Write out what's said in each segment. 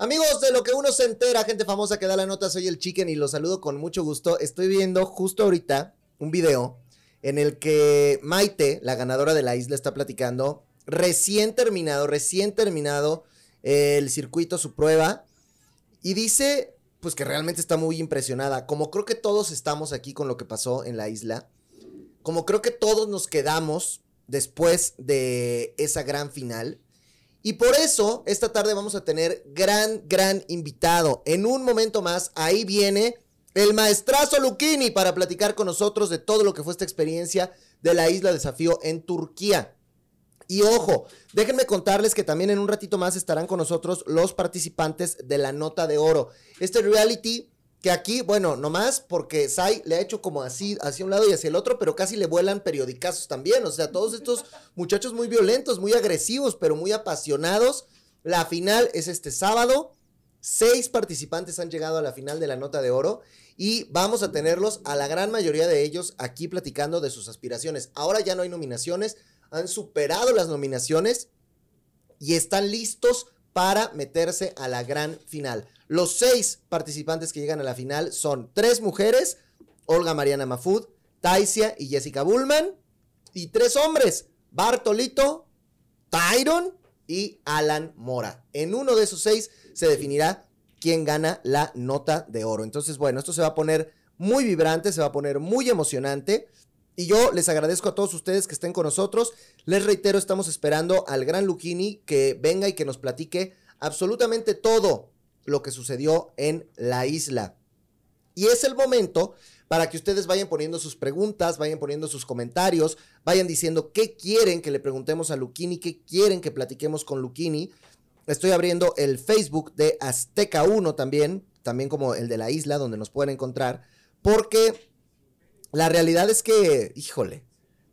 Amigos de lo que uno se entera, gente famosa que da la nota, soy el Chicken y los saludo con mucho gusto. Estoy viendo justo ahorita un video en el que Maite, la ganadora de la isla, está platicando. Recién terminado, recién terminado el circuito, su prueba. Y dice, pues que realmente está muy impresionada. Como creo que todos estamos aquí con lo que pasó en la isla. Como creo que todos nos quedamos después de esa gran final. Y por eso, esta tarde vamos a tener gran, gran invitado. En un momento más, ahí viene el maestrazo Luquini para platicar con nosotros de todo lo que fue esta experiencia de la Isla Desafío en Turquía. Y ojo, déjenme contarles que también en un ratito más estarán con nosotros los participantes de la Nota de Oro. Este reality que aquí, bueno, nomás porque Sai le ha hecho como así, hacia un lado y hacia el otro, pero casi le vuelan periodicazos también. O sea, todos estos muchachos muy violentos, muy agresivos, pero muy apasionados. La final es este sábado. Seis participantes han llegado a la final de la nota de oro y vamos a tenerlos a la gran mayoría de ellos aquí platicando de sus aspiraciones. Ahora ya no hay nominaciones, han superado las nominaciones y están listos para meterse a la gran final. Los seis participantes que llegan a la final son tres mujeres, Olga Mariana Mafud, Taisia y Jessica Bullman, y tres hombres, Bartolito, Tyron y Alan Mora. En uno de esos seis se definirá quién gana la nota de oro. Entonces, bueno, esto se va a poner muy vibrante, se va a poner muy emocionante. Y yo les agradezco a todos ustedes que estén con nosotros. Les reitero, estamos esperando al gran Luchini que venga y que nos platique absolutamente todo lo que sucedió en la isla. Y es el momento para que ustedes vayan poniendo sus preguntas, vayan poniendo sus comentarios, vayan diciendo qué quieren que le preguntemos a Luquini, qué quieren que platiquemos con Luquini. Estoy abriendo el Facebook de Azteca 1 también, también como el de la isla, donde nos pueden encontrar, porque la realidad es que, híjole,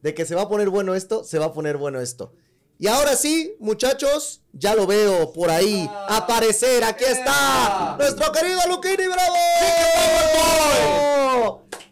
de que se va a poner bueno esto, se va a poner bueno esto. Y ahora sí, muchachos, ya lo veo por ahí Ah. aparecer. Aquí está nuestro querido Luquini Bravo.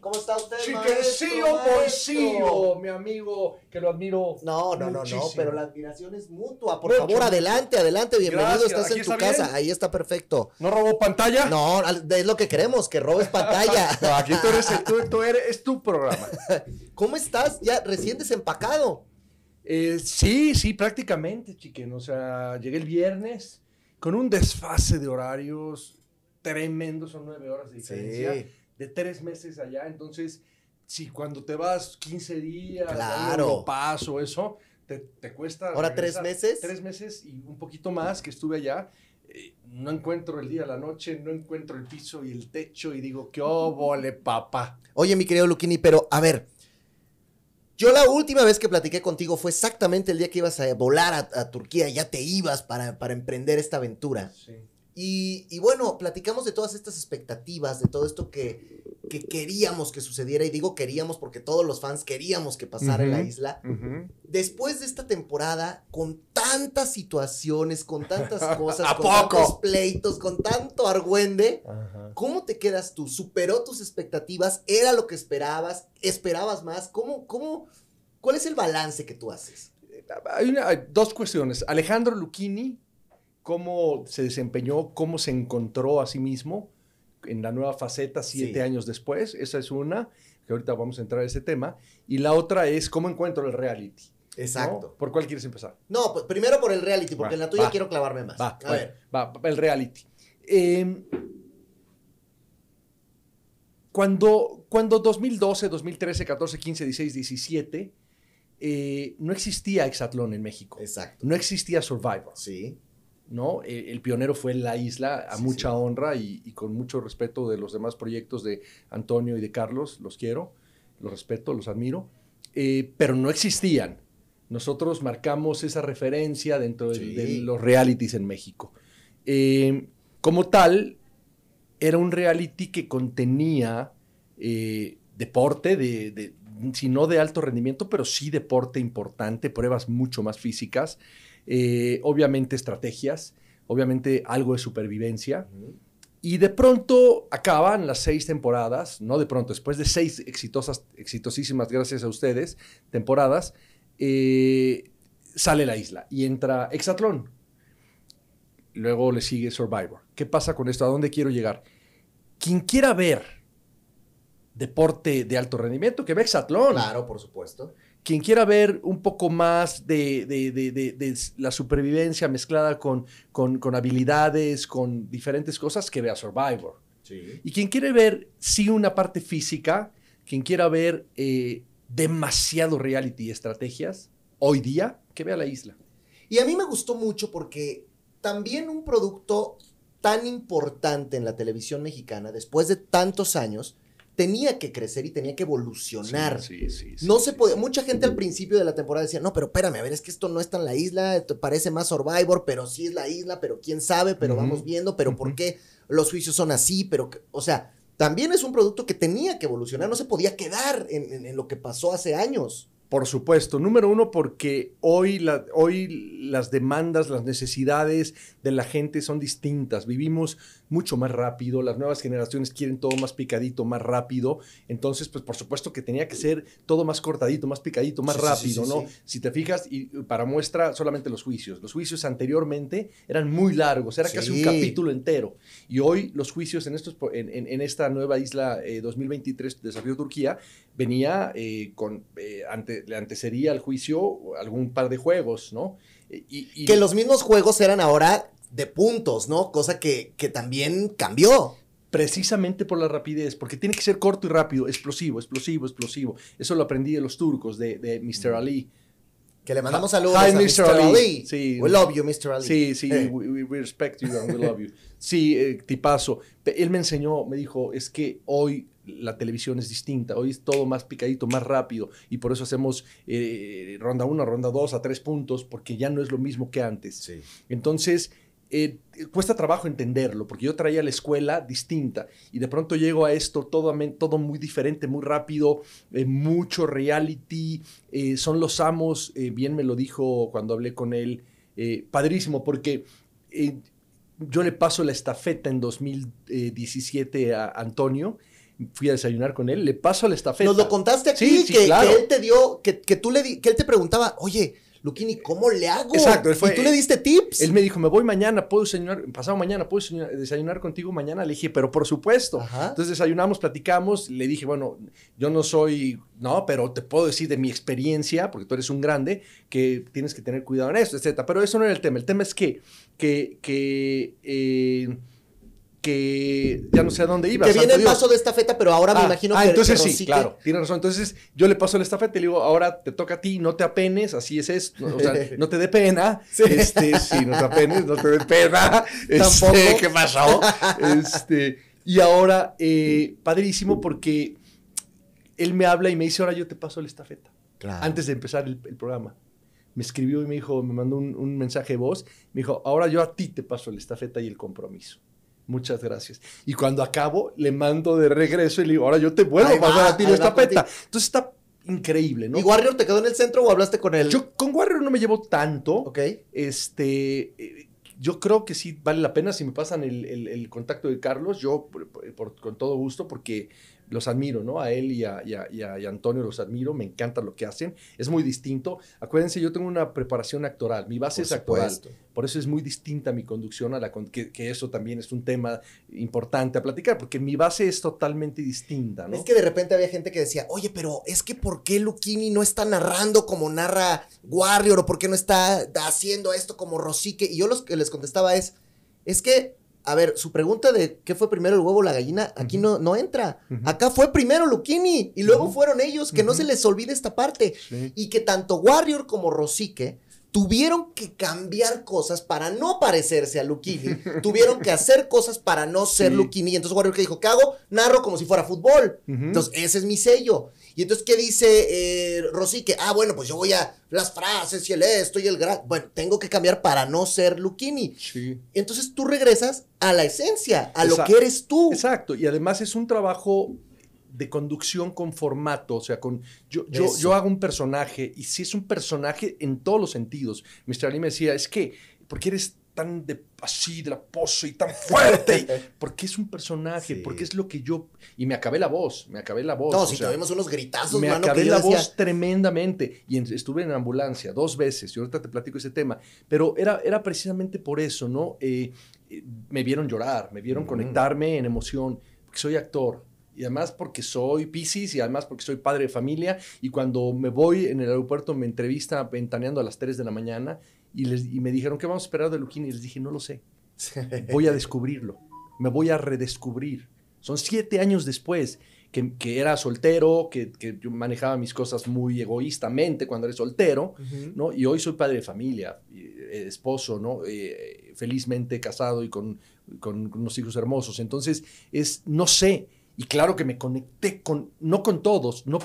¿Cómo está usted, Boicillo, maestro? mi amigo, que lo admiro. No, no, no, no, pero la admiración es mutua. Por Mucho, favor, adelante, adelante, bienvenido. Gracias, Estás ¿aquí en tu está casa. bien? Ahí está perfecto. ¿No robó pantalla? No, es lo que queremos, que robes pantalla. No, aquí tú eres, tú, tú eres, es tu programa. ¿Cómo estás? Ya recién desempacado. Eh, sí, sí, prácticamente, chiquen. O sea, llegué el viernes con un desfase de horarios tremendo, son nueve horas de diferencia, Sí. de tres meses allá. Entonces, si cuando te vas 15 días, Claro. paso, eso, te, te cuesta. ¿Ahora tres meses? Tres meses y un poquito más que estuve allá. eh, no encuentro el día, la noche, no encuentro el piso y el techo y digo, ¿qué óvole, papá? Oye, mi querido Luquini, pero a ver. Yo la última vez que platiqué contigo fue exactamente el día que ibas a volar a, Turquía, ya te ibas para, para emprender esta aventura. Sí. Y, y bueno, platicamos de todas estas expectativas, de todo esto que, que queríamos que sucediera, y digo queríamos porque todos los fans queríamos que pasara en la isla. Después de esta temporada, con tantas situaciones, con tantas cosas, ¿A con poco? tantos pleitos, con tanto argüende. ¿cómo te quedas tú? ¿Superó tus expectativas? ¿Era lo que esperabas? ¿Esperabas más? ¿Cómo, cómo, cuál es el balance que tú haces? Hay, una- hay dos cuestiones. Alejandro Lucchini, cómo se desempeñó, cómo se encontró a sí mismo en la nueva faceta siete Sí. años después. Esa es una, que ahorita vamos a entrar a ese tema. Y la otra es cómo encuentro el reality. ¿no? Exacto. ¿Por cuál quieres empezar? No, pues primero por el reality, porque Va, en la tuya va. quiero clavarme más. Va, a bueno, ver. va, va, el reality. Eh, cuando, cuando 2012, 2013, 14, 15, 16, 17, eh, no existía Exatlón en México. Exacto. No existía Survivor. Sí. ¿No? Eh, El pionero fue La Isla, a Sí, mucha sí. honra y, y con mucho respeto de los demás proyectos de Antonio y de Carlos, los quiero, los respeto, los admiro, eh, pero no existían. Nosotros marcamos esa referencia dentro de, Sí. de los realities en México. Eh, como tal, era un reality que contenía eh, deporte, de, de- si no de alto rendimiento, pero sí deporte importante, pruebas mucho más físicas, eh, obviamente estrategias, obviamente algo de supervivencia. Y de pronto acaban las seis temporadas, no de pronto, después de seis exitosas, exitosísimas, gracias a ustedes, temporadas, eh, sale la isla y entra Exatlón. luego le sigue Survivor. ¿Qué pasa con esto? ¿A dónde quiero llegar? Quien quiera ver deporte de alto rendimiento, que ve Exatlón. Claro, por supuesto. Quien quiera ver un poco más de, de- de- de- de la supervivencia mezclada con, con, con habilidades, con diferentes cosas, que vea Survivor. Sí. Y quien quiere ver, sí, una parte física, quien quiera ver eh, demasiado reality y estrategias, hoy día, que vea la isla. Y a mí me gustó mucho porque también un producto tan importante en la televisión mexicana, después de tantos años, tenía que crecer y tenía que evolucionar. Sí, sí, sí, no se podía, mucha gente al principio de la temporada decía, no, pero espérame, a ver, es que esto no está en la isla, esto parece más Survivor, pero sí es la isla, pero quién sabe, pero vamos viendo, pero ¿por qué los juicios son así? Pero, que- o sea, también es un producto que tenía que evolucionar, no se podía quedar en, en- en lo que pasó hace años. Por supuesto. Número uno, porque hoy, la- hoy las demandas, las necesidades de la gente son distintas. Vivimos mucho más rápido, las nuevas generaciones quieren todo más picadito, más rápido. Entonces, pues por supuesto que tenía que ser todo más cortadito, más picadito, más Sí, rápido, sí, sí, ¿no? Si te fijas, y para muestra solamente los juicios. Los juicios anteriormente eran muy largos, era casi un capítulo entero. Y hoy los juicios en, estos, en, en- en esta nueva isla eh, 2023, Desafío Turquía, venía eh, con, eh, ante, le antecería al juicio algún par de juegos, ¿no? Eh, Y, y- Que los mismos juegos eran ahora de puntos, ¿no? Cosa que, que también cambió. precisamente por la rapidez, porque tiene que ser corto y rápido, explosivo, explosivo, explosivo. Eso lo aprendí de los turcos, de, de Mr. Ali. Que le mandamos Hi, saludos a Mr. Ali. Ali. Sí. We love you, Mr. Ali. Sí, sí, Eh. we, respect you and we love you. Sí, eh, tipazo. Él me enseñó, me dijo, es que hoy la televisión es distinta, hoy es todo más picadito, más rápido, y por eso hacemos eh, ronda 1, ronda 2, a tres puntos, porque ya no es lo mismo que antes. Sí. Entonces, eh, cuesta trabajo entenderlo, porque yo traía la escuela distinta y de pronto llego a esto todo, todo muy diferente, muy rápido, eh, mucho reality, eh, son los amos, bien me lo dijo cuando hablé con él, padrísimo, porque yo le paso la estafeta en 2017 a Antonio, fui a desayunar con él, le paso la estafeta. Nos lo contaste aquí, Sí, sí, que, claro. que él te dio, que, que tú le di- que él te preguntaba, oye, Luquini, ¿cómo le hago? Exacto, él fue- y tú le diste tips. Él me dijo, me voy mañana, puedo desayunar, pasado mañana, puedo desayunar, desayunar contigo mañana. Le dije, pero por supuesto. Ajá. Entonces desayunamos, platicamos. Le dije, bueno, yo no soy, no, pero te puedo decir de mi experiencia, porque tú eres un grande, que tienes que tener cuidado en esto, etc. Pero eso no era el tema. El tema es que, que, que, eh, que ya no sé a dónde iba. que santo viene el Dios. paso de esta feta, pero ahora me Ah, imagino ah, que entonces que sí, claro, tienes razón. Entonces yo le paso la estafeta y le digo, ahora te toca a ti, no te apenes, así es esto. O sea, no te dé pena. Sí. Este, sí, no te apenes, no te dé pena. Este, Tampoco. ¿Qué pasó? Este, y ahora, eh, padrísimo porque él me habla y me dice, ahora yo te paso la estafeta. Claro. Antes de empezar el, el programa. Me escribió y me dijo, me mandó un, un mensaje de voz. Me dijo, ahora yo a ti te paso la estafeta y el compromiso. Muchas gracias. Y cuando acabo, le mando de regreso y le digo, ahora yo te vuelvo a pasar a ti estafeta. contigo. Entonces está increíble, ¿no? ¿Y Warrior te quedó en el centro o hablaste con él? Yo con Warrior no me llevo tanto. Ok. Este, eh, yo creo que sí vale la pena si me pasan el, el- el contacto de Carlos, yo por- por- por- con todo gusto, porque los admiro, ¿no? A él y a, y a- y a- y a Antonio los admiro, me encanta lo que hacen, es muy distinto. Acuérdense, yo tengo una preparación actoral, mi base Por es actoral, supuesto. por eso es muy distinta mi conducción a la con- que, que eso también es un tema importante a platicar, porque mi base es totalmente distinta, ¿no? Es que de repente había gente que decía, oye, pero es que ¿por qué Luquini no está narrando como narra Warrior o por qué no está haciendo esto como Rosique? Y yo lo que les contestaba es, es que, a ver, su pregunta de qué fue primero el huevo o la gallina, aquí no, no entra. Acá fue primero Luquini y luego fueron ellos, que no se les olvide esta parte. Sí. Y que tanto Warrior como Rosique tuvieron que cambiar cosas para no parecerse a Luquini. tuvieron que hacer cosas para no ser Sí. Luquini. Y entonces Warrior que dijo, ¿qué hago? Narro como si fuera fútbol. Entonces, ese es mi sello. Y entonces, ¿qué dice eh, Rosique? Ah, bueno, pues yo voy a las frases y el esto y el gran. Bueno, tengo que cambiar para no ser Luquini. Sí. Entonces tú regresas a la esencia, a lo que eres tú. Exacto, y además es un trabajo de conducción con formato, o sea, con yo, yo, Eso. yo hago un personaje y si es un personaje en todos los sentidos. Mr. Ali me decía, es que, porque eres tan de, así de la y tan fuerte, porque es un personaje, porque es lo que yo, y me acabé la voz, me acabé la voz. No, si tuvimos unos gritazos, Me acabé la voz tremendamente, y estuve en ambulancia dos veces, y ahorita te platico ese tema, pero era, era precisamente por eso, ¿no? Eh, eh, me vieron llorar, me vieron conectarme en emoción, porque soy actor, y además porque soy Pisces y además porque soy padre de familia y cuando me voy en el aeropuerto me entrevista ventaneando a las 3 de la mañana y, les, y me dijeron, ¿qué vamos a esperar de Luquini? Y les dije, no lo sé. Voy a descubrirlo. Me voy a redescubrir. Son siete años después que, que era soltero, que, que, yo manejaba mis cosas muy egoístamente cuando era soltero, ¿no? Y hoy soy padre de familia, eh, esposo, ¿no? Eh, felizmente casado y con, con, con unos hijos hermosos. Entonces, es, no sé, y claro que me conecté con, no con todos, no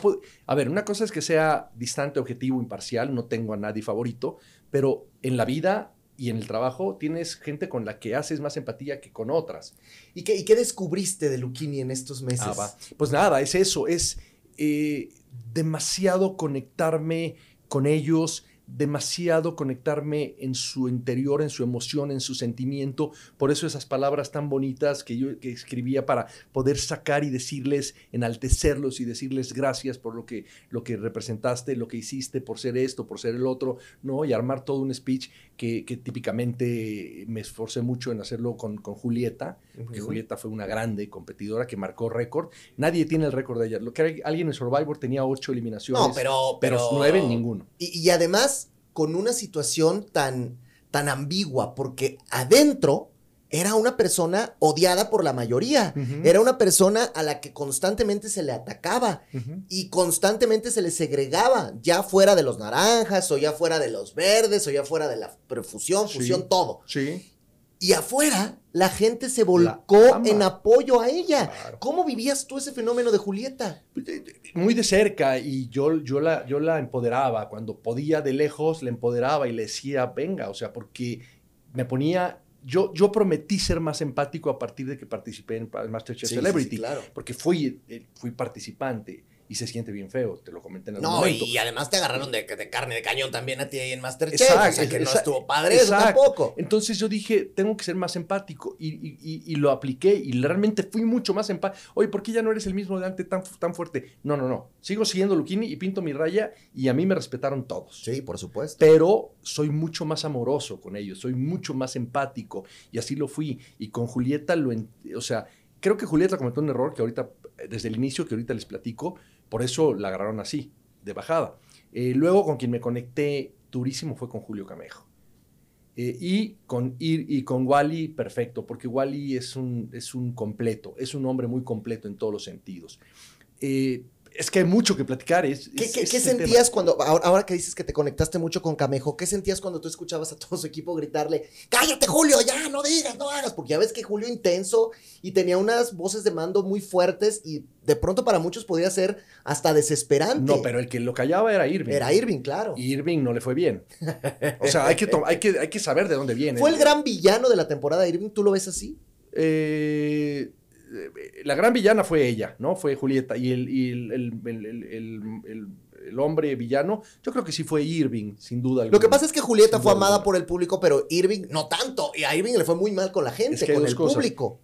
a ver, una cosa es que sea distante, objetivo, imparcial, no tengo a nadie favorito, pero en la vida y en el trabajo tienes gente con la que haces más empatía que con otras. ¿Y qué, y qué descubriste de Luquini en estos meses? Ah, pues nada, es eso, es eh, demasiado conectarme con ellos, demasiado conectarme en su interior, en su emoción, en su sentimiento. Por eso esas palabras tan bonitas que yo que escribía para poder sacar y decirles, enaltecerlos y decirles gracias por lo que, lo que representaste, lo que hiciste, por ser esto, por ser el otro, ¿no? Y armar todo un speech que, típicamente me esforcé mucho en hacerlo con, con Julieta, porque Julieta fue una grande competidora que marcó récord. Nadie tiene el récord de ella. Lo que alguien en Survivor tenía ocho eliminaciones. No, pero, pero, nueve, ninguno. y además con una situación tan, tan ambigua, porque adentro era una persona odiada por la mayoría, era una persona a la que constantemente se le atacaba y constantemente se le segregaba, ya fuera de los naranjas o ya fuera de los verdes o ya fuera de la perfusión, fusión, todo. Sí. Y afuera la gente se volcó en apoyo a ella. ¿Cómo vivías tú ese fenómeno de Julieta? Muy de cerca y yo, yo, la, yo la empoderaba. Cuando podía de lejos, la empoderaba y le decía, venga, o sea, porque me ponía... Yo, yo prometí ser más empático a partir de que participé en Masterchef Celebrity, claro. porque fui, eh, fui participante y se siente bien feo, te lo comenté en algún no, y además te agarraron de, de, carne de cañón también a ti ahí en Masterchef, exacto, o sea que no estuvo padre eso tampoco. Entonces yo dije, tengo que ser más empático y, y, y, lo apliqué y realmente fui mucho más empático. Oye, ¿por qué ya no eres el mismo de antes tan, tan fuerte? No, no, no, sigo siguiendo Luquini y pinto mi raya y a mí me respetaron todos. Sí, por supuesto. Pero soy mucho más amoroso con ellos, soy mucho más empático y así lo fui. Y con Julieta lo, o sea, creo que Julieta cometió un error que ahorita, desde el inicio, que ahorita les platico, por eso la agarraron así, de bajada. Eh, luego con quien me conecté durísimo fue con Julio Camejo. Eh, y, con, y, con Wally, perfecto, porque Wally es un, es un completo, es un hombre muy completo en todos los sentidos. Eh, es que hay mucho que platicar. Es, ¿Qué, sentías cuando, ahora, que dices que te conectaste mucho con Camejo, qué sentías cuando tú escuchabas a todo su equipo gritarle, cállate Julio, ya, no digas, no hagas? Porque ya ves que Julio intenso y tenía unas voces de mando muy fuertes y de pronto para muchos podía ser hasta desesperante. No, pero el que lo callaba era Irving. Era Irving, claro. Y Irving no le fue bien. O sea, hay que, hay que, hay que saber de dónde viene. ¿Fue el gran villano de la temporada Irving? ¿Tú lo ves así? Eh la gran villana fue ella, ¿no? Fue Julieta. Y el, el, hombre villano, yo creo que sí fue Irving, sin duda. Lo que pasa es que Julieta fue amada por el público, pero Irving no tanto. Y a Irving le fue muy mal con la gente, con el público.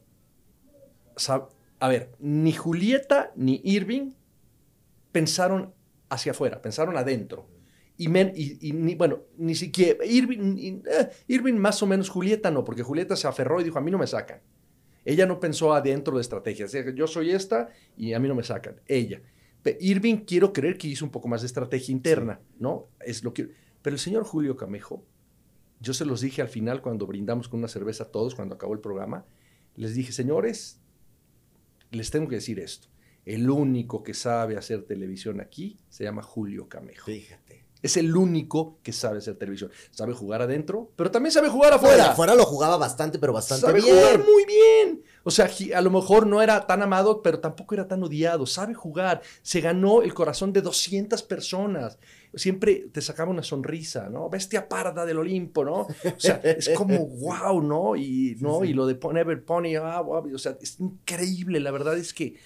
A ver, ni Julieta ni Irving pensaron hacia afuera, pensaron adentro. Y, ni, bueno, ni siquiera Irving, eh, Irving más o menos Julieta no, porque Julieta se aferró y dijo, a mí no me sacan. Ella no pensó adentro de estrategias. Yo soy esta y a mí no me sacan. Ella. Irving quiero creer que hizo un poco más de estrategia interna, ¿no? Es lo que... Pero el señor Julio Camejo, yo se los dije al final cuando brindamos con una cerveza a todos, cuando acabó el programa, les dije, señores, les tengo que decir esto. El único que sabe hacer televisión aquí se llama Julio Camejo. Fíjate. Es el único que sabe hacer televisión. Sabe jugar adentro, pero también sabe jugar afuera. afuera lo jugaba bastante, pero bastante sabe bien. jugar muy bien. O sea, a lo mejor no era tan amado, pero tampoco era tan odiado. Sabe jugar. Se ganó el corazón de 200 personas. Siempre te sacaba una sonrisa, ¿no? Bestia parda del Olimpo, ¿no? O sea, es como wow, ¿no? Y, ¿no? y lo de Never Pony, ah, o sea, es increíble. La verdad es que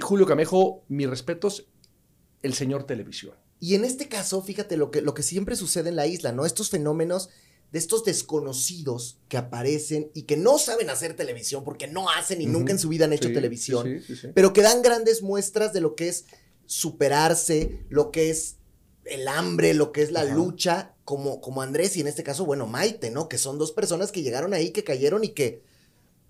Julio Camejo, mis respetos, el señor televisión. Y en este caso, fíjate lo que, lo que siempre sucede en la isla, ¿no? Estos fenómenos de estos desconocidos que aparecen y que no saben hacer televisión porque no hacen y nunca en su vida han hecho Sí, televisión, sí, sí, sí. pero que dan grandes muestras de lo que es superarse, lo que es el hambre, lo que es la Ajá. lucha, como, como Andrés y en este caso, bueno, Maite, ¿no? Que son dos personas que llegaron ahí, que cayeron y que,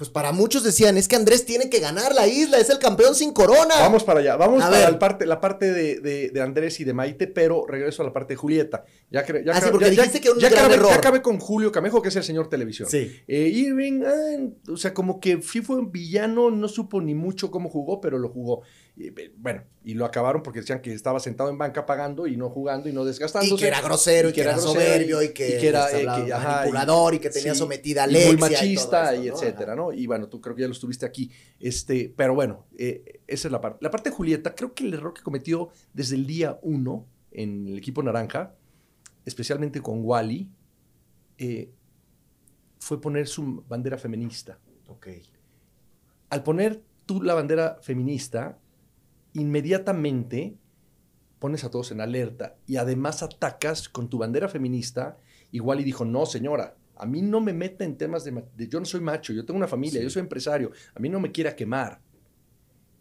pues para muchos decían, es que Andrés tiene que ganar la isla, es el campeón sin corona. Vamos para allá, vamos A para el parte, la parte de, de- de Andrés y de Maite, pero regreso a la parte de Julieta. Ya, cre- ya Ah, sí, porque ya- dijiste ya- que un ya gran acabé, error. ya acabé con Julio Camejo, que es el señor televisión. Sí. Eh, Irving, ah, o sea, como que sí fue un villano, no supo ni mucho cómo jugó, pero lo jugó. Eh, bueno, y lo acabaron porque decían que estaba sentado en banca pagando y no jugando y no desgastándose. Y que era grosero, y, que, era soberbio, y que, y que era eh, que, ajá, manipulador, y, que tenía sí, sometida a y Alexia. muy y todo machista esto, y, ¿no? etcétera, ¿no? Y bueno, tú creo que ya lo estuviste aquí. Este, pero bueno, eh, esa es la parte. La parte de Julieta, creo que el error que cometió desde el día uno en el equipo naranja, especialmente con Wally, eh, fue poner su bandera feminista. Ok. Al poner tú la bandera feminista, inmediatamente pones a todos en alerta y además atacas con tu bandera feminista. Igual y dijo, no, señora, a mí no me meta en temas de, de- yo no soy macho, yo tengo una familia, Sí. yo soy empresario, a mí no me quiera quemar.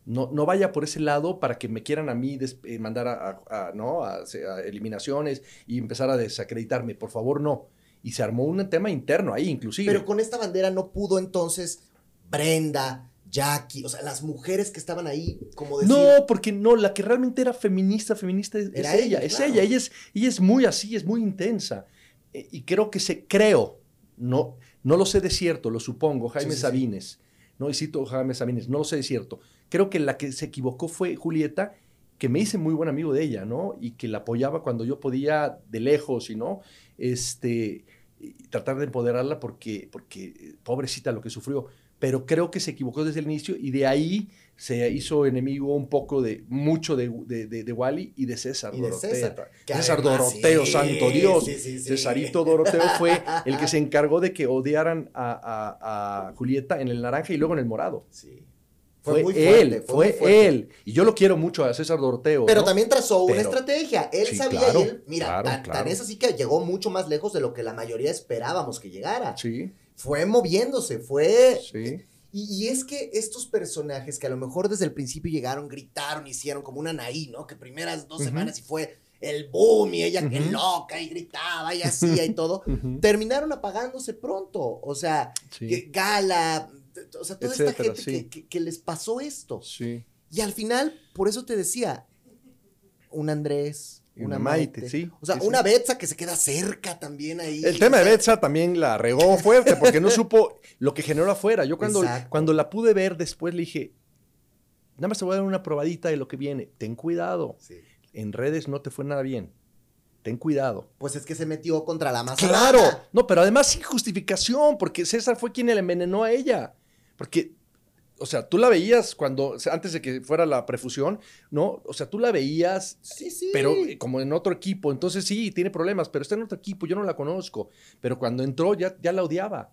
No, no vaya por ese lado para que me quieran a mí des- eh, mandar a, a- a- ¿no? a, a eliminaciones y empezar a desacreditarme. Por favor, no. Y se armó un tema interno ahí, inclusive. Pero con esta bandera no pudo entonces Brenda, Jackie, o sea, las mujeres que estaban ahí, como decir, No, porque no, la que realmente era feminista, feminista es, Era es ella, ella, es ella, ella es, ella es muy así, es muy intensa. Eh, y creo que se, creo, no, no lo sé de cierto, lo supongo, Jaime Sí, sí, sí. Sabines, no, y cito Jaime Sabines, no lo sé de cierto. Creo que la que se equivocó fue Julieta, que me hice muy buen amigo de ella, ¿no? Y que la apoyaba cuando yo podía de lejos y no, este, y tratar de empoderarla porque, porque eh, pobrecita lo que sufrió. Pero creo que se equivocó desde el inicio y de ahí se hizo enemigo un poco de mucho de, de, de- de Wally y de César Y Dorotea. César, César además, Doroteo, sí, santo Dios. sí, sí. Cesarito Doroteo fue el que se encargó de que odiaran a, a- a Julieta en el naranja y luego en el morado. Sí. Fue, muy él, fue, él. Y yo lo quiero mucho a César Doroteo. Pero ¿no? también trazó una estrategia. Él sabía claro, y él, mira, claro, tan, claro. tan es así que llegó mucho más lejos de lo que la mayoría esperábamos que llegara. Sí, Fue moviéndose, fue... sí. Y, y es que estos personajes que a lo mejor desde el principio llegaron, gritaron, hicieron como una Anaí, ¿no? Que primeras dos semanas y fue el boom y ella que loca y gritaba y hacía y todo, terminaron apagándose pronto. O sea, Sí, que Gala, o sea, toda esta gente sí. que, que- que les pasó esto. sí. Y al final, por eso te decía, un Andrés, una, una Maite, Maite, sí, O sea, sí, sí. una Betsa que se queda cerca también ahí. El tema de Betsa también la regó fuerte porque no supo lo que generó afuera. Yo cuando, Exacto. cuando la pude ver después le dije, nada más te voy a dar una probadita de lo que viene. Ten cuidado. sí. En redes no te fue nada bien. Ten cuidado. Pues es que se metió contra la masa. Claro. No, pero además sin justificación, porque César fue quien le envenenó a ella. Porque, o sea, tú la veías cuando, antes de que fuera la prefusión, ¿no? O sea, tú la veías, Sí, sí. pero eh, como en otro equipo. Entonces sí, tiene problemas, pero está en otro equipo, yo no la conozco. Pero cuando entró ya, ya la odiaba.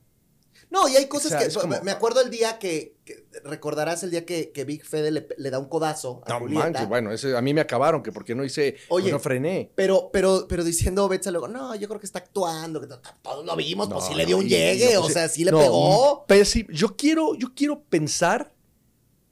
No, y hay cosas O sea, que. como- Me acuerdo el día que. que- recordarás el día que, que Big Fede le, le da un codazo a No Julieta. manches, bueno, ese, a mí me acabaron, que porque no hice, Oye, no frené. Pero, pero, pero diciendo Betsa luego, no, yo creo que está actuando, que to- to- todos lo vimos, pues No, sí le dio no, un llegue, o sea, sí le pegó. pésimo. Yo quiero, yo quiero pensar,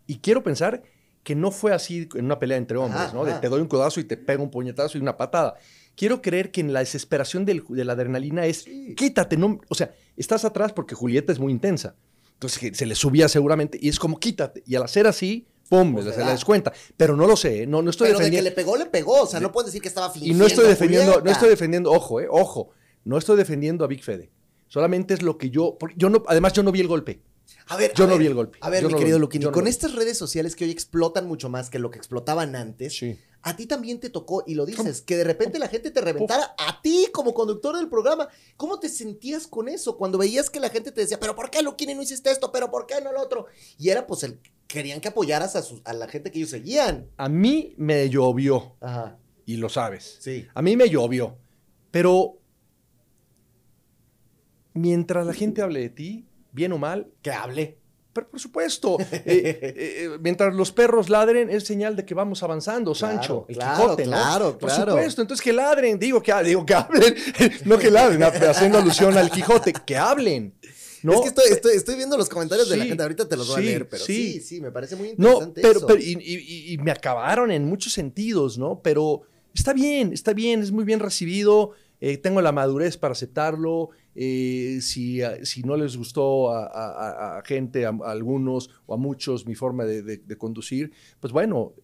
y quiero pensar que no fue así en una pelea entre hombres, Ajá, ¿no? De te doy un codazo y te pego un puñetazo y una patada. Quiero creer que en la desesperación del- de la adrenalina es, quítate, no, o sea, estás atrás porque Julieta es muy intensa. Entonces que se le subía seguramente y es como, quítate. Y al hacer así, ¡pum! Pues se le le da. descuenta. Pero no lo sé, ¿eh? no, no estoy pero de que defendiendo. le pegó, le pegó. O sea, no puedes decir que estaba Y fingiendo. no estoy defendiendo, no estoy defendiendo, ojo, eh, ojo, no estoy defendiendo a Big Fede. Solamente es lo que yo, yo no, además yo no vi el golpe. A ver, Yo a no ver, vi el golpe. A ver, Yo mi no querido. Luquini, no con vi. estas redes sociales que hoy explotan mucho más que lo que explotaban antes, Sí. a ti también te tocó, y lo dices, que de repente la gente te reventara a ti como conductor del programa. ¿Cómo te sentías con eso? Cuando veías que la gente te decía, pero ¿por qué Luquini no hiciste esto? ¿Pero por qué no lo otro? Y era pues el, querían que apoyaras a, a la gente que ellos seguían. A mí me llovió, Ajá, y lo sabes. sí. A mí me llovió. Pero mientras la gente hable de ti, bien o mal, Que hable. pero por supuesto. eh, eh, eh, mientras los perros ladren, es señal de que vamos avanzando, Sancho. el claro, Quijote, ¿no? claro, Por claro. supuesto. Entonces que ladren, digo que, digo que hablen. no que ladren, haciendo alusión al Quijote, que hablen. ¿no? Es que estoy, estoy, estoy viendo los comentarios de la gente, ahorita te los voy sí, a leer, pero sí, sí. sí, me parece muy No, interesante pero, eso. pero y, y- y me acabaron en muchos sentidos, ¿no? Pero está bien, está bien, es muy bien recibido. Eh, tengo la madurez para aceptarlo. eh, si, a- si no les gustó a, a- a- gente, a, a algunos o a muchos mi forma de, de- de conducir, pues bueno,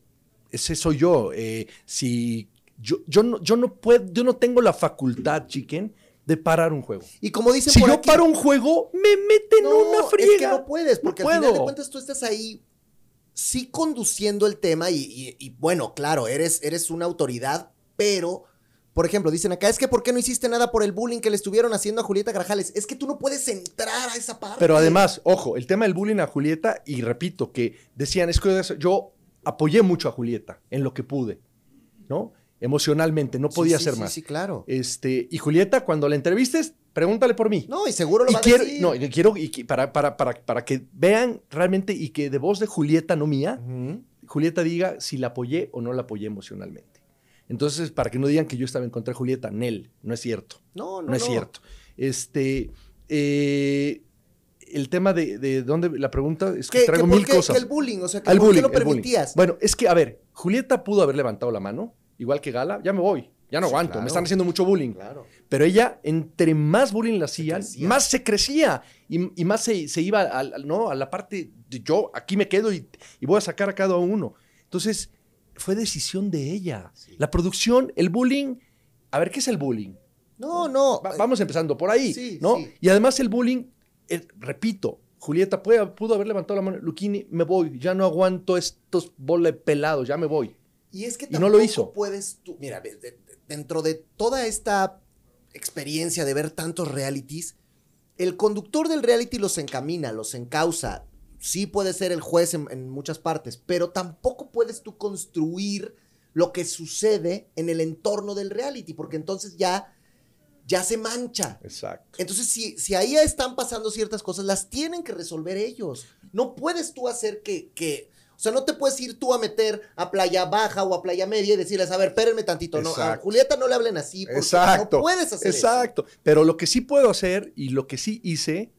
ese soy yo. eh, si yo, yo, no, yo no puedo, yo no tengo la facultad, chicken, de parar un juego. y como dicen Si por yo aquí, paro un juego, me meten no, una friega. es que no puedes, porque No al final de cuentas tú estás ahí sí conduciendo el tema y, y- y, bueno, claro, eres, eres una autoridad, pero, por ejemplo, dicen acá, es que ¿por qué no hiciste nada por el bullying que le estuvieron haciendo a Julieta Grajales? Es que tú no puedes entrar a esa parte. Pero además, ojo, el tema del bullying a Julieta, y repito, que decían, es que yo apoyé mucho a Julieta en lo que pude, ¿no? Emocionalmente, no podía sí, hacer sí, más. Sí, claro. Este, y Julieta, cuando la entrevistes, pregúntale por mí. No, y seguro lo y va quiero, a decir. no, y quiero y que- para, para, para, para que vean realmente y que de voz de Julieta, no mía. Julieta diga si la apoyé o no la apoyé emocionalmente. Entonces, para que no digan que yo estaba en contra de Julieta, Nel, no es cierto. No, no, No, es cierto. Este, eh, el tema de, de dónde, la pregunta es que, Que, traigo que mil qué- cosas. que el bullying, o sea, que Al ¿por bullying, qué lo permitías? Bueno, es que, a ver, Julieta pudo haber levantado la mano, igual que Gala, ya me voy, ya no Sí, aguanto, claro. me están haciendo mucho bullying. Claro. Pero ella, entre más bullying le hacían, crecía. más se crecía y, y más se, se iba al- al- ¿no? a la parte de yo aquí me quedo y, y voy a sacar a cada uno. Entonces, fue decisión de ella. Sí. La producción, el bullying. A ver, ¿qué es el bullying? No, no. Va- vamos empezando por ahí, Sí, ¿no? sí. Y además el bullying, eh, repito, Julieta puede- pudo haber levantado la mano, Luquini, me voy, ya no aguanto estos boles pelados, ya me voy. Y es que Y no lo hizo. puedes tú, mira, de- de- dentro de toda esta experiencia de ver tantos realities, el conductor del reality los encamina, los encausa. Sí puede ser el juez en, en muchas partes, pero tampoco puedes tú construir lo que sucede en el entorno del reality, porque entonces ya, ya se mancha. Exacto. Entonces, si, si ahí están pasando ciertas cosas, las tienen que resolver ellos. No puedes tú hacer que, que, o sea, no te puedes ir tú a meter a Playa Baja o a Playa Media y decirles, a ver, espérenme tantito, no, a. Julieta no le hablen así, porque Exacto. no puedes hacer Exacto. Pero lo que sí puedo hacer y lo que sí hice,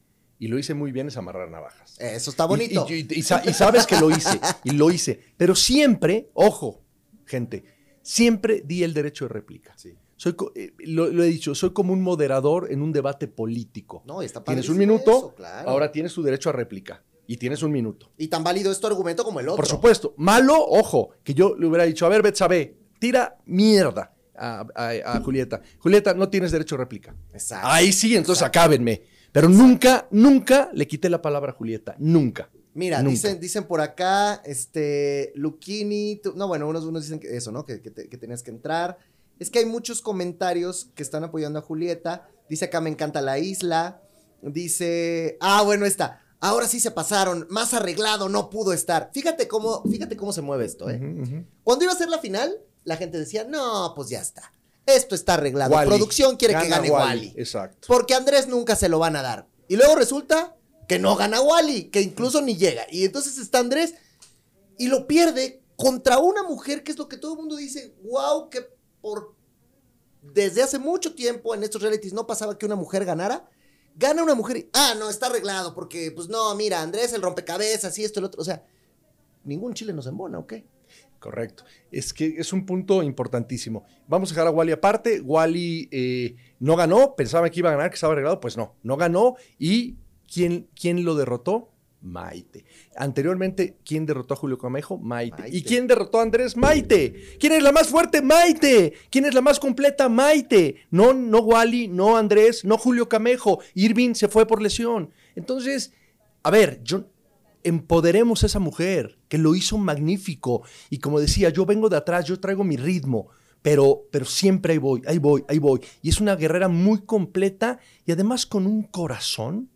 y lo hice muy bien, es amarrar navajas. eso. Está bonito. Y, y- y- y sa- y sabes que lo hice, y lo hice. Pero siempre, ojo, gente, siempre di el derecho de réplica. Sí. Soy, eh, lo, lo he dicho, soy como un moderador en un debate político. No, está tienes un minuto, eso, claro. ahora tienes tu derecho a réplica. Y tienes un minuto. Y tan válido es tu argumento como el otro. Por supuesto. Malo, ojo, que yo le hubiera dicho, a ver, Betsabe, tira mierda a, a- a Julieta. Julieta, no tienes derecho a réplica. Exacto. Ahí sí, entonces Exacto. acábenme. Pero nunca, nunca le quité la palabra a Julieta. Nunca. Mira, Nunca. dicen, dicen por acá, este, Luquini, tú- no, bueno, unos, unos dicen que eso, ¿no? Que, que te- que tenías que entrar. Es que hay muchos comentarios que están apoyando a Julieta. Dice acá, me encanta la isla. Dice, ah, bueno, está. Ahora sí se pasaron, más arreglado, no pudo estar. Fíjate cómo, fíjate cómo se mueve esto, ¿eh? Cuando iba a ser la final, la gente decía, no, pues ya está. Esto está arreglado. Wally. Producción quiere que gane Wally. Exacto. Porque a Andrés nunca se lo van a dar. Y luego resulta que no gana Wally, que incluso ni llega. Y entonces está Andrés y lo pierde contra una mujer que es lo que todo el mundo dice, wow, que por desde hace mucho tiempo en estos realities no pasaba que una mujer ganara. Gana una mujer y, ah, no, está arreglado porque, pues no, mira, Andrés el rompecabezas y esto, el otro. O sea, ningún chile nos embona, ¿ok? Correcto. Es que es un punto importantísimo. Vamos a dejar a Wally aparte. Wally eh, no ganó, pensaba que iba a ganar, que estaba arreglado. Pues no, no ganó. ¿Y quién, quién lo derrotó? Maite. Anteriormente, ¿quién derrotó a Julio Camejo? Maite. Maite. ¿Y quién derrotó a Andrés? Maite. ¿Quién es la más fuerte? Maite. ¿Quién es la más completa? Maite. No, no Wally, no Andrés, no Julio Camejo. Irving se fue por lesión. Entonces, a ver, yo empoderemos a esa mujer que lo hizo magnífico. Y como decía, yo vengo de atrás, yo traigo mi ritmo. Pero, pero siempre ahí voy, ahí voy, ahí voy. Y es una guerrera muy completa y además con un corazón,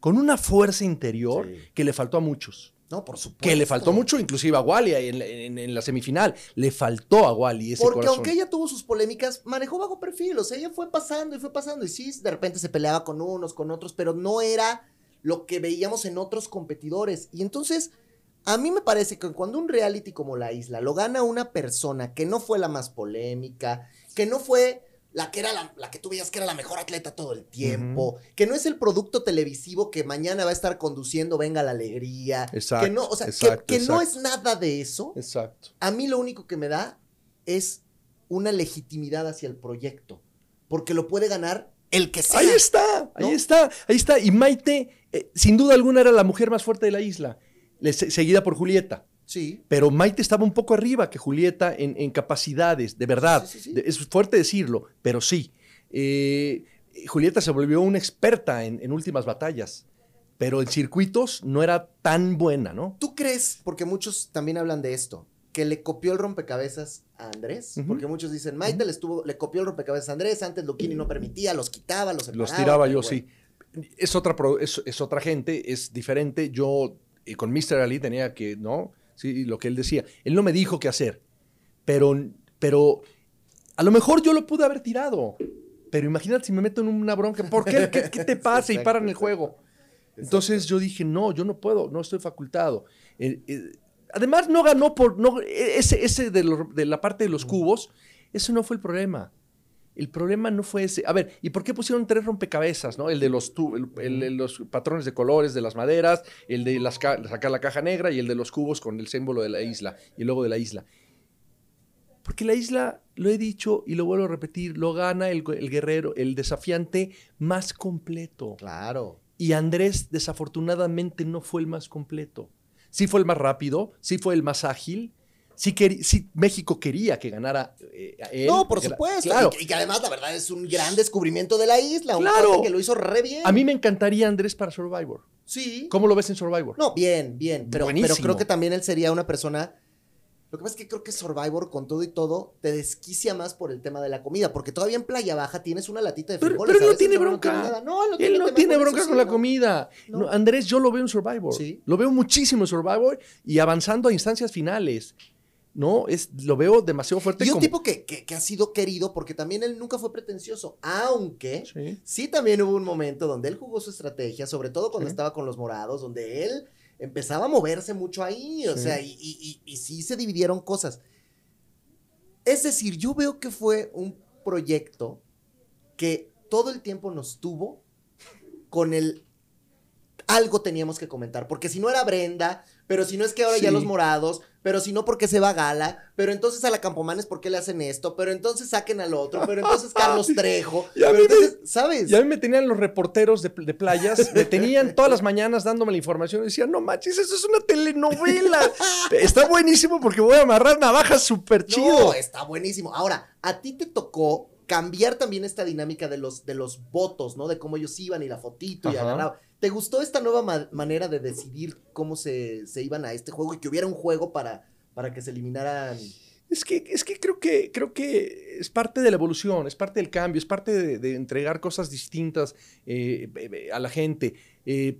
con una fuerza interior Sí. que le faltó a muchos. No, por supuesto. Que le faltó mucho, inclusive a Wally en, en- en la semifinal. Le faltó a Wally ese Porque corazón. aunque ella tuvo sus polémicas, manejó bajo perfil. O sea, ella fue pasando y fue pasando. Y sí, de repente se peleaba con unos, con otros, pero no era lo que veíamos en otros competidores. Y entonces, a mí me parece que cuando un reality como La Isla lo gana una persona que no fue la más polémica, que no fue la que era la, que tú veías que era la mejor atleta todo el tiempo, que no es el producto televisivo que mañana va a estar conduciendo Venga la Alegría, exacto, que no, o sea, que, no es nada de eso. Exacto. A mí lo único que me da es una legitimidad hacia el proyecto, porque lo puede ganar el que sea. Ahí está, ahí está, ahí está. Y Maite, eh, sin duda alguna, era la mujer más fuerte de la isla, seguida por Julieta. Sí. Pero Maite estaba un poco arriba que Julieta en, capacidades, de verdad. es fuerte decirlo, pero sí. Eh, Julieta se volvió una experta en, últimas batallas, pero en circuitos no era tan buena, ¿no? ¿Tú crees, porque muchos también hablan de esto, que le copió el rompecabezas a Andrés? Porque muchos dicen, Maite le, estuvo, le copió el rompecabezas a Andrés, antes Luquini no permitía, los quitaba, los separaba. Los tiraba yo, sí. Es otra, es, otra gente, es diferente. Yo eh, con Mr. Ali tenía que, ¿no? ¿sí? lo que él decía. Él no me dijo qué hacer, pero, pero a lo mejor yo lo pude haber tirado. Pero imagínate si me meto en una bronca, ¿por qué? ¿Qué, te pasa? Y paran el juego. Entonces yo dije, no, yo no puedo, no estoy facultado. Eh, eh, además, no ganó por, no, ese, ese de, de, la parte de los cubos, eso no fue el problema. El problema no fue ese. A ver, ¿y por qué pusieron tres rompecabezas? ¿no? El de los, el, los patrones de colores de las maderas, el de las, sacar la caja negra y el de los cubos con el símbolo de la isla y el logo de la isla. Porque la isla, lo he dicho y lo vuelvo a repetir, lo gana el, el guerrero, el desafiante más completo. Claro. Y Andrés, desafortunadamente, no fue el más completo. Sí fue el más rápido, sí fue el más ágil, sí, México quería que ganara eh, él. No, por supuesto. Y, que además, la verdad, es un gran descubrimiento de la isla. Claro. Un que lo hizo re bien. A mí me encantaría Andrés para Survivor. Sí. ¿Cómo lo ves en Survivor? No, bien, bien. Pero, pero creo que también él sería una persona. Lo que pasa es que creo que Survivor, con todo y todo, te desquicia más por el tema de la comida. Porque todavía en Playa Baja tienes una latita de frijoles. Pero, él no tiene bronca. No, él no tiene, él no tiene bronca con la comida. Andrés, yo lo veo en Survivor. Sí. Lo veo muchísimo en Survivor y avanzando a instancias finales. ¿no? Es, lo veo demasiado fuerte. Y un tipo que, ha sido querido porque también él nunca fue pretencioso, aunque sí. también hubo un momento donde él jugó su estrategia, sobre todo cuando estaba con los morados, donde él empezaba a moverse mucho ahí, o sea, y, y, y, sí se dividieron cosas. Es decir, yo veo que fue un proyecto que todo el tiempo nos tuvo con el algo teníamos que comentar, porque si no era Brenda, pero si no es que ahora ya los morados, pero si no, porque se va a Gala? Pero entonces a la Campomanes, ¿por qué le hacen esto? Pero entonces saquen al otro, pero entonces Carlos Trejo. pero entonces, ¿sabes? Y a mí me tenían los reporteros de, playas, me tenían todas las mañanas dándome la información y decían, no manches, eso es una telenovela. está buenísimo porque voy a amarrar navajas súper chido. No, está buenísimo. Ahora, a ti te tocó cambiar también esta dinámica de los, de los votos, ¿no? De cómo ellos iban y la fotito y agarraban. ¿Te gustó esta nueva manera de decidir cómo se, iban a este juego y que hubiera un juego para, para que se eliminaran? Es que, es que creo que creo que es parte de la evolución, es parte del cambio, es parte de, entregar cosas distintas eh, a la gente. Eh,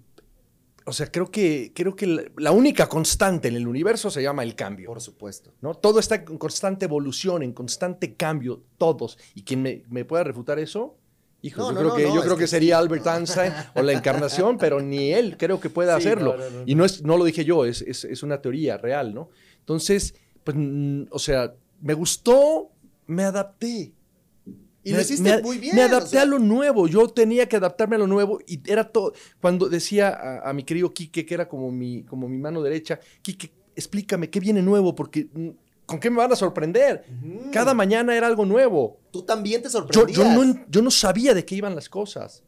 o sea, creo que, creo que la, única constante en el universo se llama el cambio. Por supuesto. ¿no? Todo está en constante evolución, en constante cambio, todos. Y quien me, me pueda refutar eso, Hijo, yo creo que, yo creo que, sería Albert Einstein o la encarnación, pero ni él creo que pueda hacerlo. y no, es, no lo dije yo, es, es, una teoría real, ¿no? Entonces, pues, o sea, me gustó, me adapté. Y lo hiciste muy bien. Me adapté a lo nuevo, yo tenía que adaptarme a lo nuevo y era todo. Cuando decía a, mi querido Quique, que era como mi, como mi mano derecha, Quique, explícame qué viene nuevo, porque mm, ¿con qué me van a sorprender? Cada mañana era algo nuevo. Tú también te sorprendías. Yo, no, yo no sabía de qué iban las cosas.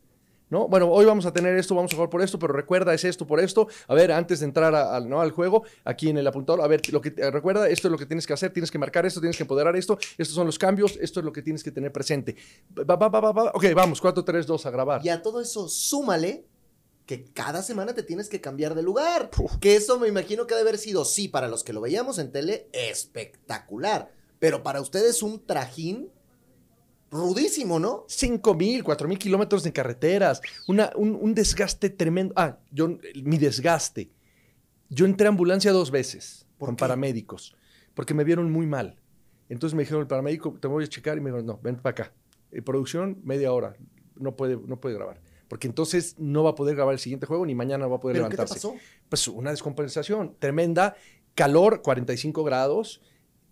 ¿No? Bueno, hoy vamos a tener esto, vamos a jugar por esto, pero recuerda, es esto por esto. A ver, antes de entrar ¿no? al juego, aquí en el apuntador, a ver, lo que recuerda, esto es lo que tienes que hacer, tienes que marcar esto, tienes que empoderar esto, estos son los cambios, esto es lo que tienes que tener presente. Va, va, va, va, ok, vamos, 4, 3, 2 a grabar. Y a todo eso, súmale que cada semana te tienes que cambiar de lugar. Que eso me imagino que ha de haber sido, sí, para los que lo veíamos en tele, espectacular. Pero para ustedes un trajín rudísimo, ¿no? Cinco mil, cuatro mil kilómetros de carreteras, una, un, desgaste tremendo. Ah, yo, mi desgaste. Yo entré a ambulancia dos veces con paramédicos, porque me vieron muy mal. Entonces me dijeron, el paramédico, te voy a checar, y me dijeron, no, ven para acá. En producción, media hora, no puede, no puede grabar porque entonces no va a poder grabar el siguiente juego ni mañana va a poder ¿Pero qué te levantarse. pasó? Pues una descompensación tremenda, calor 45 grados,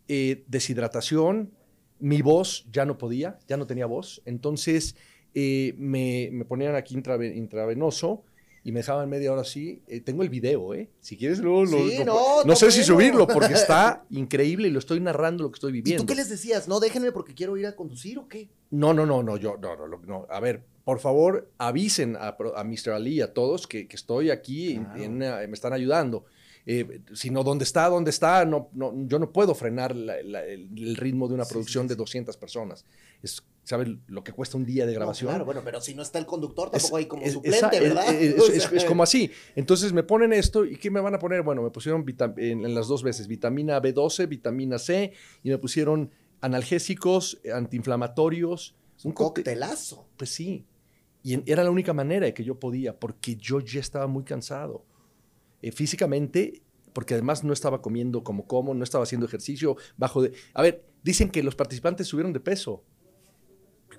eh, deshidratación, mi voz ya no podía, ya no tenía voz, entonces eh, me, me ponían aquí intrave- intravenoso y me dejaban media hora así. Eh, tengo el video, ¿eh? Si quieres, luego lo, Sí, lo- no, no sé si subirlo porque está increíble y lo estoy narrando lo que estoy ¿Y viviendo. tú qué les decías? No, déjenme porque quiero ir a conducir o qué. No, no, no, no, yo, no, no. A ver, por favor, avisen a, Mr. Ali, a todos, que, que estoy aquí, en- Claro. en, eh, me están ayudando. Eh, si no, ¿dónde está? ¿Dónde está? No, no, yo no puedo frenar la- la- el, ritmo de una producción sí, sí. de 200 personas. Es, ¿Sabes lo que cuesta un día de grabación? No, claro, bueno, pero si no está el conductor, Es- tampoco hay como es- suplente, ¿verdad? Es, es- O es- sea, es como así. Entonces me ponen esto y ¿qué me van a poner? Bueno, me pusieron en, en las dos veces vitamina B12, vitamina C y me pusieron analgésicos, eh, antiinflamatorios. un cóctel- coctelazo. Pues sí. Y en- era la única manera de que yo podía, porque yo ya estaba muy cansado. Eh, físicamente, porque además no estaba comiendo como como, no estaba haciendo ejercicio bajo de... A ver, dicen que los participantes subieron de peso.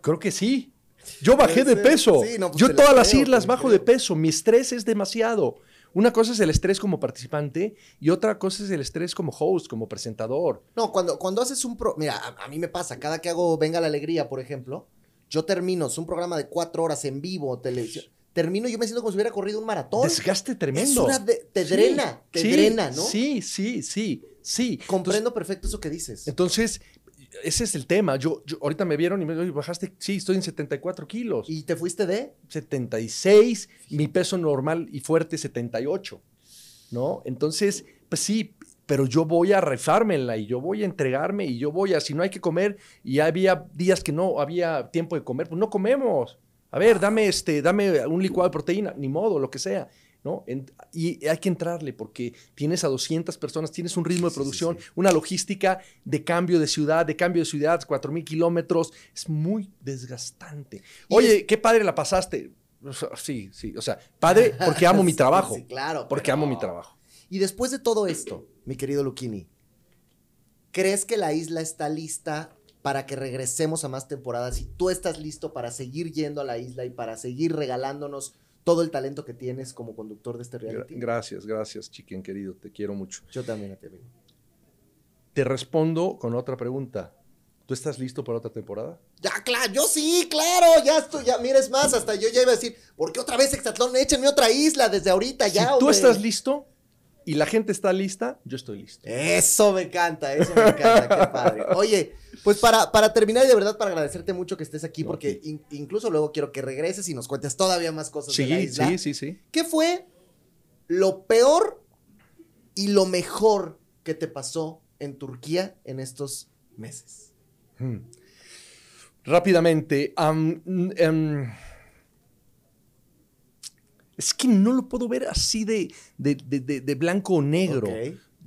Creo que sí. Yo bajé de peso. Sí, no, pues yo la todas las creo, islas bajo creo. de peso. Mi estrés es demasiado. Una cosa es el estrés como participante y otra cosa es el estrés como host, como presentador. No, cuando, cuando haces un pro. Mira, a, a mí me pasa, cada que hago Venga la Alegría, por ejemplo, yo termino, es un programa de cuatro horas en vivo, televisión. Termino yo me siento como si hubiera corrido un maratón. Desgaste tremendo. De- te Sí, drena, te sí, drena, ¿no? Sí, sí, sí, sí. Comprendo perfecto eso que dices. Entonces, ese es el tema. Yo, yo- ahorita me vieron y me "Oye, bajaste. Sí, estoy en 74 kilos. ¿Y te fuiste de? 76, mi peso normal y fuerte 78. ¿No? Entonces, pues sí, pero yo voy a refármela y yo voy a entregarme y yo voy a, si no hay que comer y había días que no había tiempo de comer, pues no comemos. A ver, dame este, dame un licuado de proteína, ni modo, lo que sea. ¿No? En- y hay que entrarle porque tienes a 200 personas, tienes un ritmo de Sí, sí, producción, sí. una logística de cambio de ciudad, de cambio de ciudad, 4.000 kilómetros, es muy desgastante. Oye, qué padre la pasaste. O sea, Sí, sí, o sea, padre porque amo mi trabajo, Sí, claro. porque pero- amo mi trabajo. Y después de todo esto, mi querido Luquini, ¿crees que la isla está lista para que regresemos a más temporadas y tú estás listo para seguir yendo a la isla y para seguir regalándonos todo el talento que tienes como conductor de este reality? Gracias, gracias, chiquen querido, te quiero mucho. Yo también a ti, amigo. Te respondo con otra pregunta. ¿Tú estás listo para otra temporada? Ya, claro, yo sí, claro, ya estoy, ya, mira, es más, hasta yo ya iba a decir, ¿por qué otra vez Exatlón? Échenme otra isla desde ahorita, ya, si tú hombre. estás listo y la gente está lista, yo estoy listo. Eso me encanta, eso me encanta, qué padre. Oye, pues para, para terminar y de verdad para agradecerte mucho que estés aquí, porque sí. in- incluso luego quiero que regreses y nos cuentes todavía más cosas de la Sí, isla. sí, sí, sí. ¿Qué fue lo peor y lo mejor que te pasó en Turquía en estos meses? Hmm. Rápidamente, am, em, es que no lo puedo ver así de, de- de- de- blanco o negro.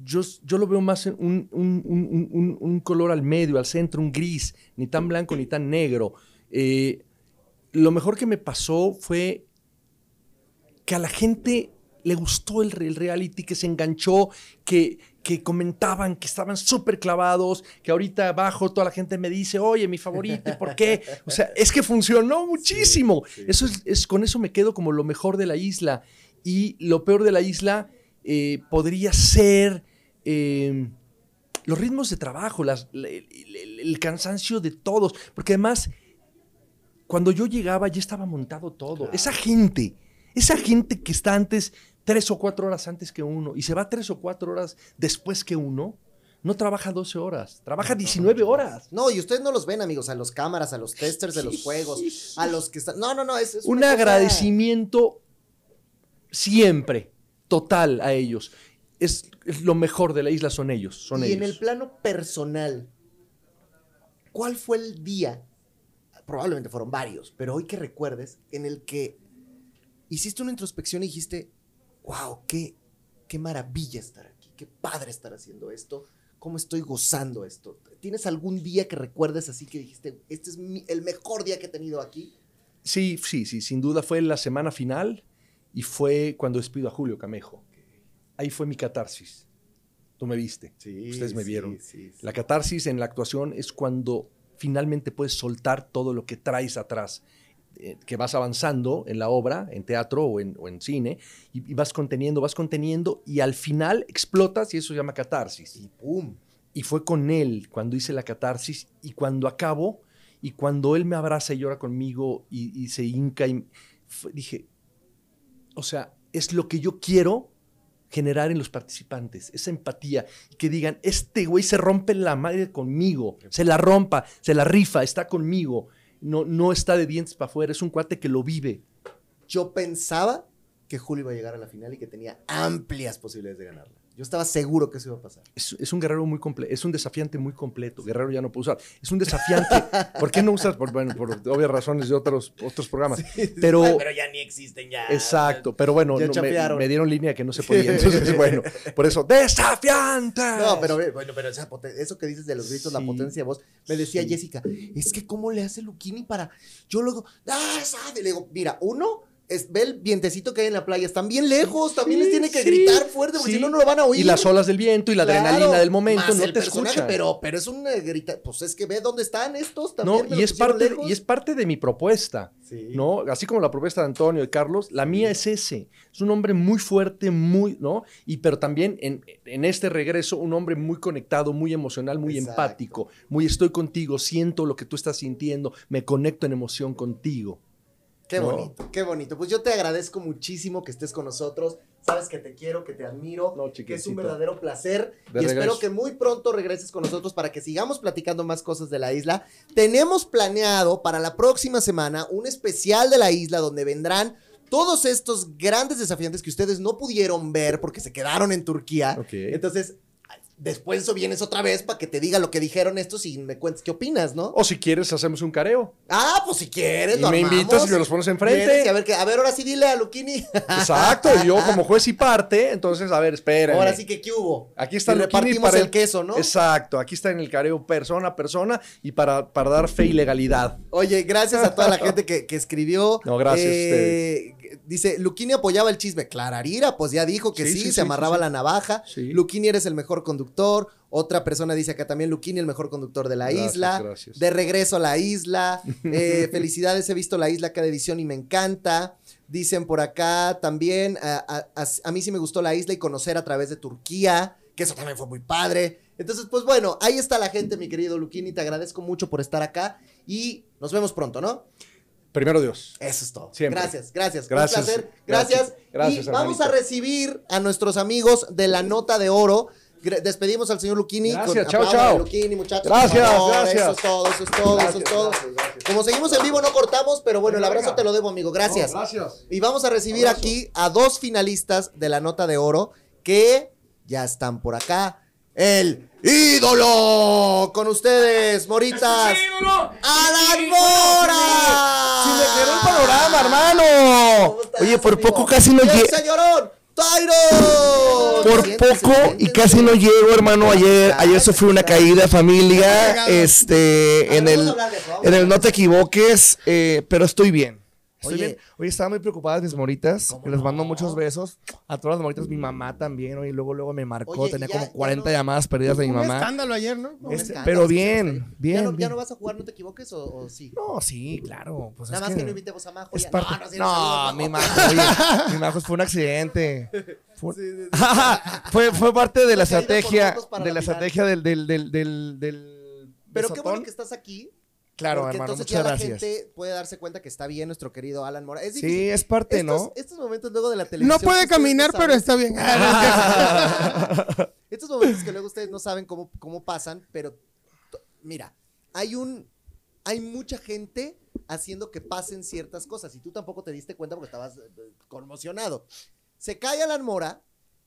Yo, yo lo veo más en un, un- un- un- un- un color al medio, al centro, un gris, ni tan blanco ni tan negro. Eh, lo mejor que me pasó fue que a la gente le gustó el, re- el reality, que se enganchó, que, que comentaban que estaban súper clavados, que ahorita abajo toda la gente me dice, oye, mi favorito, ¿y ¿por qué? O sea, es que funcionó muchísimo. sí. Eso es, es- con eso me quedo como lo mejor de la isla. Y lo peor de la isla eh, podría ser eh, los ritmos de trabajo, las- el, el- el cansancio de todos, porque además, cuando yo llegaba ya estaba montado todo. Claro. Esa gente, esa gente que está antes, tres o cuatro horas antes que uno, y se va tres o cuatro horas después que uno, no trabaja 12 horas, trabaja 19 horas. No, y ustedes no los ven, amigos, a los cámaras, a los testers de los juegos, a los que están... No, no, no, es, es Un una agradecimiento siempre, total a ellos. Es, es lo mejor de la isla, son ellos, son y ellos. en el plano personal, ¿cuál fue el día? Probablemente fueron varios, pero hoy que recuerdes, en el que hiciste una introspección y dijiste, wow, qué, qué maravilla estar aquí, qué padre estar haciendo esto, cómo estoy gozando esto. ¿Tienes algún día que recuerdes así que dijiste, este es mi- el mejor día que he tenido aquí? Sí, sí, sí, sin duda fue la semana final y fue cuando despido a Julio Camejo. Ahí fue mi catarsis. Tú me viste. Sí, Ustedes me sí, vieron. sí, sí. La catarsis en la actuación es cuando finalmente puedes soltar todo lo que traes atrás. Eh, que vas avanzando en la obra, en teatro o en, o en cine, y, y vas conteniendo, vas conteniendo, y al final explotas y eso se llama catarsis. Y pum. Y fue con él cuando hice la catarsis y cuando acabo y cuando él me abraza y llora conmigo y, y se hinca y fue- dije, o sea, es lo que yo quiero generar en los participantes, esa empatía, que digan, este güey se rompe la madre conmigo, se la rompa, se la rifa, está conmigo, no, no está de dientes para afuera, es un cuate que lo vive. Yo pensaba que Julio iba a llegar a la final y que tenía amplias posibilidades de ganarla. Yo estaba seguro que eso iba a pasar. Es, es un guerrero muy completo, es un desafiante muy completo. Guerrero ya no puedo usar. Es un desafiante. ¿Por qué no usas? Por, bueno, por obvias razones de otros, otros programas. Pero, Ay, pero ya ni existen ya. exacto, pero bueno, no, me, dieron línea que no se podía. Entonces, bueno, por eso, ¡desafiante! No, pero ve, bueno, pero esa eso que dices de los gritos, la potencia de voz, me decía Sí. Jessica, es que cómo le hace Luquini para. Yo luego, ah, sabe. Le digo, mira, uno. Es, ve el vientecito que hay en la playa, están bien lejos, también Sí, les tiene que sí, gritar fuerte, porque sí. si no, no lo van a oír. Y las olas del viento y la Claro, adrenalina del momento más no el te escuchan. Pero, pero es un grita, pues es que ve dónde están estos no, también. me y es, parte, lejos. y es parte de mi propuesta. ¿no? Así como la propuesta de Antonio y Carlos, la mía es ese. Es un hombre muy fuerte, muy, ¿no? Y pero también en, en este regreso, un hombre muy conectado, muy emocional, muy Exacto. empático, muy estoy contigo, siento lo que tú estás sintiendo, me conecto en emoción contigo. Qué No. bonito, qué bonito. Pues yo te agradezco muchísimo que estés con nosotros. Sabes que te quiero, que te admiro, No, que es un verdadero placer. De y espero que muy pronto regreses con nosotros para que sigamos platicando más cosas de la isla. Tenemos planeado para la próxima semana un especial de la isla donde vendrán todos estos grandes desafiantes que ustedes no pudieron ver porque se quedaron en Turquía. Ok. Entonces, después de eso vienes otra vez para que te diga lo que dijeron estos y me cuentes qué opinas, ¿no? O si quieres, hacemos un careo. Ah, pues si quieres, Y lo me armamos. invitas y me los pones enfrente. Y a ver, que, a ver, ahora sí dile a Luquini. Exacto, y yo como juez y parte, entonces, a ver, espera. Ahora sí que qué hubo. Aquí está Y Luquini repartimos para el queso, ¿no? Exacto, aquí está en el careo persona a persona y para, para dar fe y legalidad. Oye, gracias a toda la gente que, que escribió. No, gracias a Eh, Dice, Luquini apoyaba el chisme. Clararira, pues ya dijo que Sí, sí, sí, se sí, amarraba la navaja. Luquini eres el mejor conductor. Otra persona dice acá también, Luquini el mejor conductor de la Gracias, isla. gracias. De regreso a la isla. Eh, felicidades, he visto la isla cada edición y me encanta. Dicen por acá también, a, a- a- mí sí me gustó la isla y conocer a través de Turquía, que eso también fue muy padre. Entonces, pues bueno, ahí está la gente, mi querido Luquini. Te agradezco mucho por estar acá y nos vemos pronto, ¿no? Primero Dios. Eso es todo. Siempre. Gracias, gracias. Gracias, Un placer. Gracias. gracias, gracias, y vamos a recibir a nuestros amigos de la Nota de Oro. Despedimos al señor Luquini. Gracias, chao, chao. Luquini, muchachos. Gracias, favor. gracias. Eso es todo, eso es todo, eso es todo. Como seguimos en vivo, no cortamos, pero bueno, el abrazo te lo debo, amigo. Gracias. No, gracias. Y vamos a recibir Abrazo. aquí a dos finalistas de la Nota de Oro que ya están por acá. El ídolo con ustedes, Moritas. ¡Alan Mora! Si me quedó el panorama, hermano. ¿Cómo estás, Oye, por amigo? poco casi no ¡Y el llego. señorón! ¡Tyron! Por poco y casi no llego, hermano. Ayer, ayer sufrí una caída, familia. Este, en el, en el no te equivoques, eh, pero estoy bien. Estoy Oye. bien. Oye, estaban muy preocupadas mis moritas. ¿Cómo que les mando muchos besos. A todas las moritas, mi mamá también. Oye, luego, luego me marcó. Oye, Tenía ya- como ya 40 no- llamadas perdidas de mi Un mamá. escándalo ayer, ¿no? No, Este, pero bien, bien, ¿Ya no, ¿Ya no vas a jugar, no te equivoques o, o sí? No, sí, claro. Pues Nada es más que, que no invitemos a Majo. es parte- No, no, sí, no, saludos, mi Majo. oye, mi majo fue un accidente. Fue, Sí, sí, sí. fue, fue parte de la estrategia, de la estrategia del, del, del, del, Pero qué bueno que estás aquí. Claro, porque hermano, entonces muchas ya la gracias. gente puede darse cuenta que está bien nuestro querido Alan Mora. Es Sí, es parte, estos, ¿no? estos momentos luego de la televisión. No puede caminar, no pero está bien. Estos momentos que luego ustedes no saben cómo, cómo pasan, pero mira, hay un hay mucha gente haciendo que pasen ciertas cosas y tú tampoco te diste cuenta porque estabas eh, conmocionado. Se cae Alan Mora,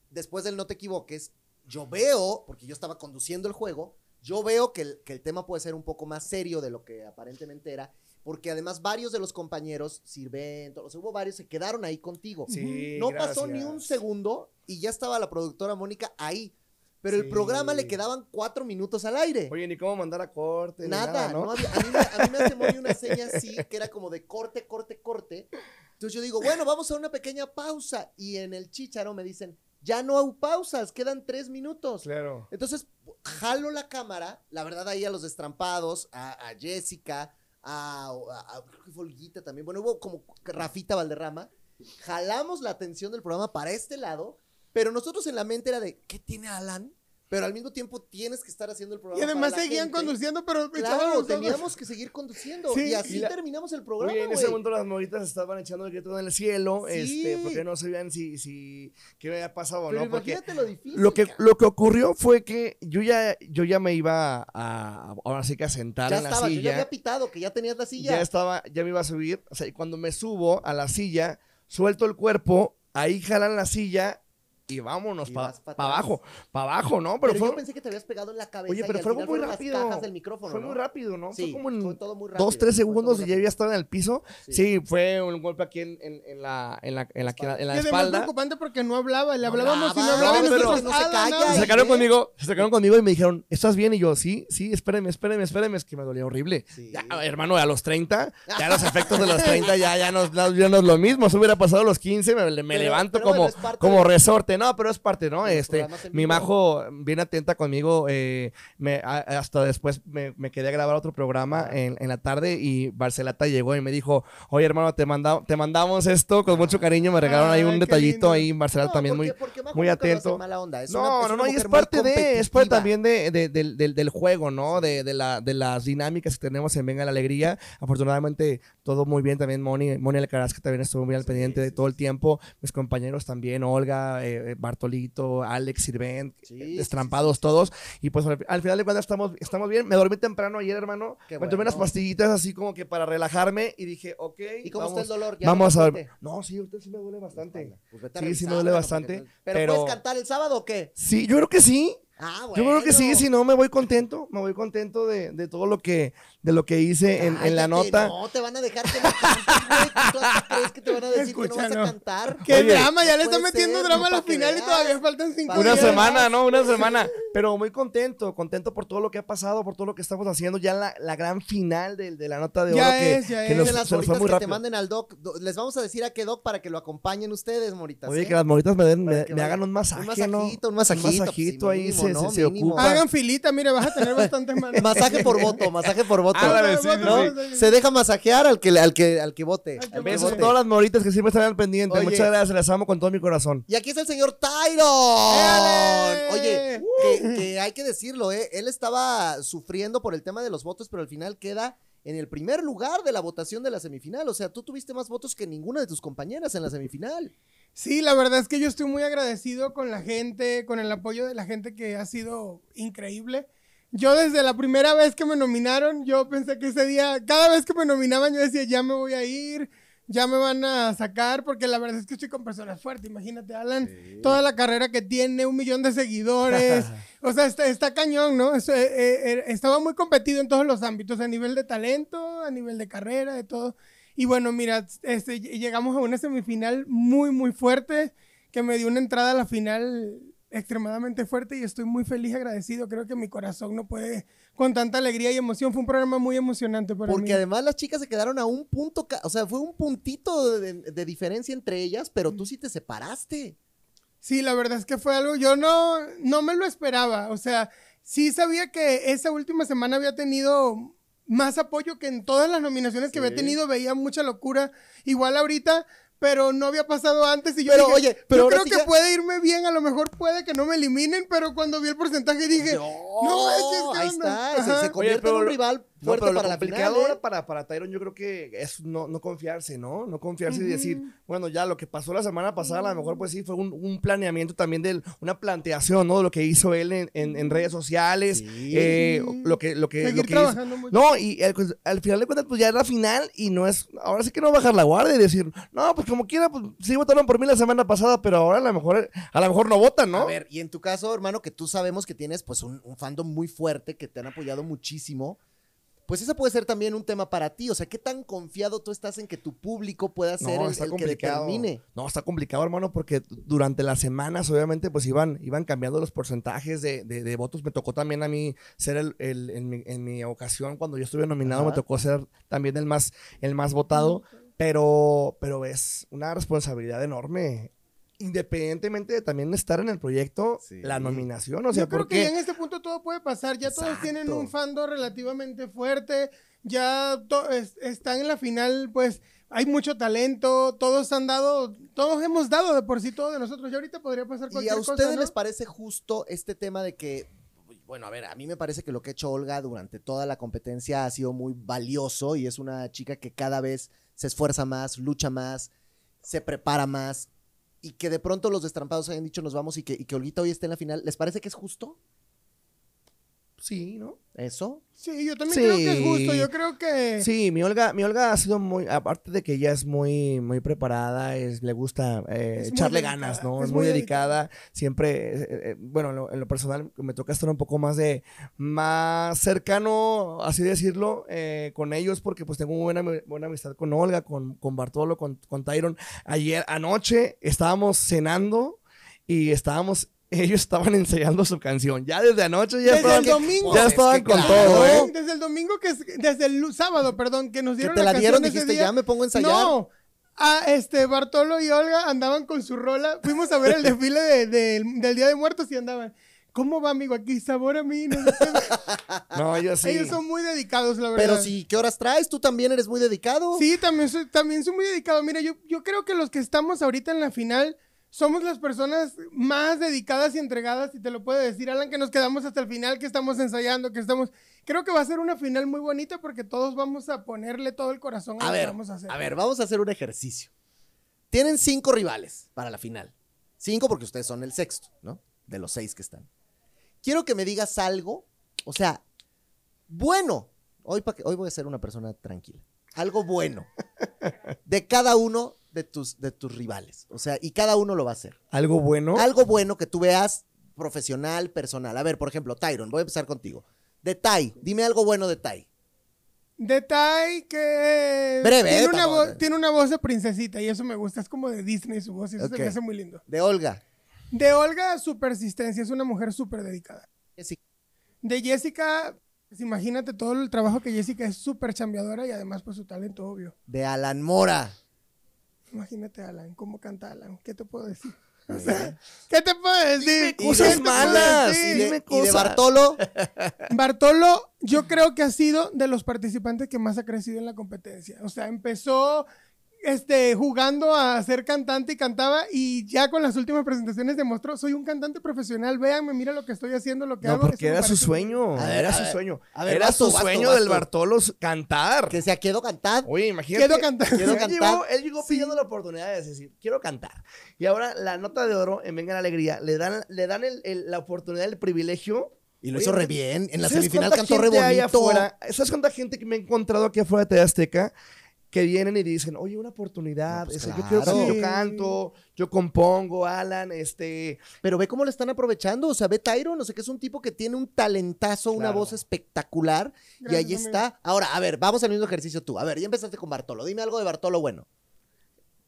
después del no te equivoques, yo veo, porque yo estaba conduciendo el juego, yo veo que el, que el tema puede ser un poco más serio de lo que aparentemente era, porque además varios de los compañeros, Sirvento, o sea, hubo varios, se quedaron ahí contigo. Sí, No pasó ni un segundo y ya estaba la productora Mónica ahí. Pero el programa le quedaban cuatro minutos al aire. Oye, ni cómo mandar a corte. nada, ¿no? no había- a, mí me, a mí me hace muy una seña así, que era como de corte, corte, corte. Entonces yo digo, bueno, vamos a una pequeña pausa. Y en el chicharo me dicen, ya no hay pausas, quedan tres minutos. Claro. Entonces, jalo la cámara, la verdad ahí a los destrampados, a, a Jessica, a, a- a- creo que fue Olguita también. Bueno, hubo como Rafita Valderrama. Jalamos la atención del programa para este lado, pero nosotros en la mente era de, ¿qué tiene Alan? Pero al mismo tiempo tienes que estar haciendo el programa. Y además para la seguían gente. conduciendo, pero Claro, teníamos que seguir conduciendo. Sí, y así y la- terminamos el programa. Oye, en ese momento las moritas estaban echando el grito en el cielo, Sí. este, porque no sabían si, si qué había pasado o no. Porque imagínate lo difícil. lo que, lo que ocurrió fue que yo ya, yo ya me iba a, ahora sí que a sentar ya en la estaba, yo ya silla. había pitado que ya tenías la silla. ya estaba, ya me iba a subir. O sea, y cuando me subo a la silla, suelto el cuerpo, ahí jalan la silla y vámonos para pa' abajo, para abajo, ¿no? pero Pero, fue, yo pensé que te habías pegado en la cabeza. oye, pero fue algo final muy rápido. Las cajas del micrófono, fue ¿no? muy rápido, ¿no? Sí, fue como en fue todo muy rápido. dos, tres segundos y ya había estado en el piso. Sí. Sí, fue un golpe aquí en, en- en la, en la, en la, en la, en la y además espalda. preocupante porque no hablaba, le No hablábamos y no hablaba, no, nosotros, pero no se "Alan, calla, Se habla". ¿eh? sacaron conmigo, se sacaron conmigo y me dijeron, ¿estás bien? Y yo, sí, sí, espéreme, espéreme, espéreme, es que me dolía horrible. Sí. Ya, hermano, a los 30, ya los efectos de los 30 ya, ya, no, ya no es lo mismo. Si hubiera pasado a los 15, me, levanto como, es parte. No, pero es parte, ¿no? Este, mi majo, bien atenta conmigo, eh, me, a- hasta después me, me quedé a grabar otro programa en, en la tarde y Barcelata llegó y me dijo, oye, hermano, te, manda, te mandamos esto con mucho cariño. Me regalaron ahí un detallito lindo. ahí, Barcelata No, también porque- muy... porque Majo muy atento. mala onda. Es no, una- no, no, y es parte de, es parte también de, de- del, del- del juego, ¿no? De, de, la, de las dinámicas que tenemos en Venga la Alegría. Afortunadamente, todo muy bien también. Moni, Moni Alcaraz, que también estuvo muy al pendiente de todo el tiempo. Mis compañeros también, Olga, eh, eh, Bartolito, Alex, Sirven, Sí, eh, sí, destrampados todos. Y pues al, al final de cuentas estamos, estamos bien. Me dormí temprano ayer, hermano. Qué me tomé unas bueno. pastillitas así como que para relajarme y dije, ok. ¿Y cómo vamos, está el dolor? ¿Ya Vamos no a ver. No, sí, usted sí me duele bastante. Pues vete a Sí, sí me duele bastante, porque- Pero, pero- ¿puedes cantar el sábado o qué? Sí, yo creo que sí. Ah, Yo creo que sí, bueno. si no me voy contento, me voy contento de, de todo lo que, de lo que hice en, en la Cállate, nota. No, te van a dejar que no cantes, güey. ¿Tú hasta crees que te van a decir que no vas a cantar? Qué Oye, drama, ya no le está puede metiendo ser, drama a la final y todavía faltan cinco Una días. semana, ¿no? Una semana. Pero muy contento, contento por todo lo que ha pasado, por todo lo que estamos haciendo. Ya la, la gran final de, de la nota de Ya oro que, es, ya que es. nos, Dicen las se moritas que te rápido. manden al doc. Do- Les vamos a decir a qué doc para que lo acompañen ustedes, moritas. Oye, ¿eh? que las moritas me, den, me, me hagan un masaje, un ¿no? masajito, un masajito, Un masajito pues, ahí mínimo, se, ¿no? se, se Mínimo. ocupa. Hagan filita, mire, vas a tener bastantes manos. Masaje por voto, masaje por voto. Ándale, sí, ¿no? sí, sí. Se deja masajear al que, al que, al que vote. Al que Besos a todas las moritas que siempre están al pendiente. Oye. Muchas gracias, las amo con todo mi corazón. Y aquí está el señor Tyron. Oye, que, que hay que decirlo, ¿eh? Él estaba sufriendo por el tema de los votos, pero al final queda en el primer lugar de la votación de la semifinal. O sea, tú tuviste más votos que ninguna de tus compañeras en la semifinal. Sí, la verdad es que yo estoy muy agradecido con la gente, con el apoyo de la gente que ha sido increíble. Yo desde la primera vez que me nominaron, yo pensé que ese día, cada vez que me nominaban, yo decía, ya me voy a ir, ya me van a sacar, porque la verdad es que estoy con personas fuertes. Imagínate, Alan, toda la carrera que tiene, un millón de seguidores. o sea, está, está cañón, ¿no? Es- eh, eh, eh, estaba muy competido en todos los ámbitos, a nivel de talento, a nivel de carrera, de todo. Y bueno, mira, este, ll- llegamos a una semifinal muy, muy fuerte, que me dio una entrada a la final extremadamente fuerte y estoy muy feliz y agradecido. Creo que mi corazón no puede con tanta alegría y emoción. Fue un programa muy emocionante para Porque mí. además las chicas se quedaron a un punto, o sea, fue un puntito de, de diferencia entre ellas, pero tú sí te separaste. Sí, la verdad es que fue algo, yo no, no me lo esperaba. O sea, sí sabía que esa última semana había tenido más apoyo que en todas las nominaciones que había tenido. Veía mucha locura. Igual ahorita, pero no había pasado antes. Y yo Pero, dije, oye, pero yo creo sí que ya- puede irme bien. A lo mejor puede que no me eliminen, pero cuando vi el porcentaje dije, no, manches, ¿qué ahí onda? está, se- se, convierte pero en un lo- No, pero para la final. ¿eh? ahora para, para Tyron yo creo que es no, no confiarse, ¿no? No confiarse y decir, bueno, ya lo que pasó la semana pasada a lo mejor pues sí fue un, un planeamiento también de una planteación, ¿no? De lo que hizo él en, en- en redes sociales, Sí. eh, lo que, lo que, lo que hizo. trabajando mucho. No, y al, pues, al final de cuentas, pues ya es la final y no es. Ahora sí que no bajar la guardia y decir, no, pues como quiera, pues sí votaron por mí la semana pasada, pero ahora a lo mejor, a lo mejor no votan, ¿no? A ver, y en tu caso, hermano, que tú sabemos que tienes pues un, un fandom muy fuerte, que te han apoyado muchísimo, pues ese puede ser también un tema para ti. O sea, ¿qué tan confiado tú estás en que tu público pueda ser el, el que determine? No, está complicado, hermano, porque durante las semanas, obviamente, pues iban, iban cambiando los porcentajes de, de- de votos. Me tocó también a mí ser el, el- en, mi, en mi ocasión, cuando yo estuve nominado, Ajá. me tocó ser también el más, el más votado. Pero, pero es una responsabilidad enorme independientemente de también estar en el proyecto, Sí. la nominación. O sea, Yo creo que ya en este punto todo puede pasar. Ya todos tienen Exacto. un fandom relativamente fuerte. Ya es- están en la final, pues hay mucho talento. Todos han dado, todos hemos dado de por sí todo de nosotros. Ya ahorita podría pasar ¿Y cualquier a cosa. ustedes ¿no? les parece justo este tema de que, bueno, a ver, a mí me parece que lo que ha hecho Olga durante toda la competencia ha sido muy valioso y es una chica que cada vez se esfuerza más, lucha más, se prepara más y que de pronto los destrampados hayan dicho nos vamos y que, y que Olguita hoy esté en la final. ¿Les parece que es justo sí, ¿no? eso? Sí, yo también Sí. creo que es justo. Yo creo que. Sí, mi Olga, mi Olga ha sido muy, aparte de que ella es muy, muy preparada, es, le gusta eh, Es echarle ganas, ¿no? es Es, muy dedicada, siempre, eh, eh, bueno, en lo, en lo personal me toca estar un poco más de, más cercano, así decirlo, con ellos, porque pues tengo muy buena, buena amistad con Olga, con, con Bartolo, con, con Tyron. Ayer, anoche, estábamos cenando y estábamos, ellos estaban ensayando su canción, ya desde anoche ya Desde estaban, el domingo. ya Es estaban que con claro. todo, ¿eh? Desde el domingo que es, desde el sábado, perdón, que nos Que dieron te la canción dieron, dijiste, día. ya me pongo a ensayar. No. Ah, este, Bartolo y Olga andaban con su rola. Fuimos a ver el desfile de- de- del Día de Muertos y andaban. ¿Cómo va, amigo? Aquí, sabor a mí. no. No, ellos sí. Ellos son muy dedicados, la verdad. Pero si, ¿qué horas traes? Tú también eres muy dedicado. Sí, también soy, también soy muy dedicado. Mira, yo, yo creo que los que estamos ahorita en la final somos las personas más dedicadas y entregadas, y te lo puedo decir, Alan, que nos quedamos hasta el final, que estamos ensayando, que estamos... Creo que va a ser una final muy bonita porque todos vamos a ponerle todo el corazón a, A lo que ver, vamos a hacer. a ver, vamos a hacer un ejercicio. Tienen cinco rivales para la final. Cinco porque ustedes son el sexto, ¿no? De los seis que están. Quiero que me digas algo, o sea, bueno. Hoy, pa que, hoy voy a ser una persona tranquila. Algo bueno de cada uno de tus, de tus rivales. O sea, y cada uno lo va a hacer. Algo bueno. Algo bueno que tú veas profesional, personal. A ver, por ejemplo, Tyron, voy a empezar contigo. De Tai, dime algo bueno de Tai. Detalle que... Breve, tiene, eh, una tampoco. voz, tiene una voz de princesita y eso me gusta. Es como de Disney su voz y eso se me hace muy lindo. De Olga. De Olga, su persistencia. Es una mujer súper dedicada. Jessica. De Jessica, pues imagínate todo el trabajo que Jessica es súper chambeadora y además pues su talento obvio. De Alan Mora. Imagínate Alan, cómo canta Alan, ¿qué te puedo decir? O sea, ¿qué te puedo decir? Y cosas de- ¿Qué te puedo malas, decir? Y Dime de, y de cosas. Bartolo. Bartolo, yo creo que ha sido de los participantes que más ha crecido en la competencia. O sea, empezó este, jugando a ser cantante y cantaba y ya con las últimas presentaciones demostró, soy un cantante profesional, véanme, mira lo que estoy haciendo, lo que No, hago. porque era su sueño. Ver, era su sueño. ver, era su sueño del Bartolos cantar. Que se quedó cantado. Oye, imagínate. Quiero cantar. Quiero él, cantar. Llegó, él llegó pidiendo la oportunidad de decir, quiero cantar. Y ahora la nota de oro en Venga la Alegría le dan, le dan el- el- la oportunidad, el privilegio. Y lo Oye, hizo re bien. En la ¿sabes semifinal cantó re bonito. afuera? ¿Sabes cuánta gente que me he encontrado aquí afuera de TV Azteca? Que vienen y dicen, oye, una oportunidad. No, pues Yo quiero claro. yo canto, yo compongo, Alan, este. Pero ve cómo le están aprovechando. O sea, ve Tyron. O sea, que es un tipo que tiene un talentazo, una voz espectacular. y ahí amigo. está. Ahora, a ver, vamos al mismo ejercicio tú. A ver, ya empezaste con Bartolo. Dime algo de Bartolo bueno.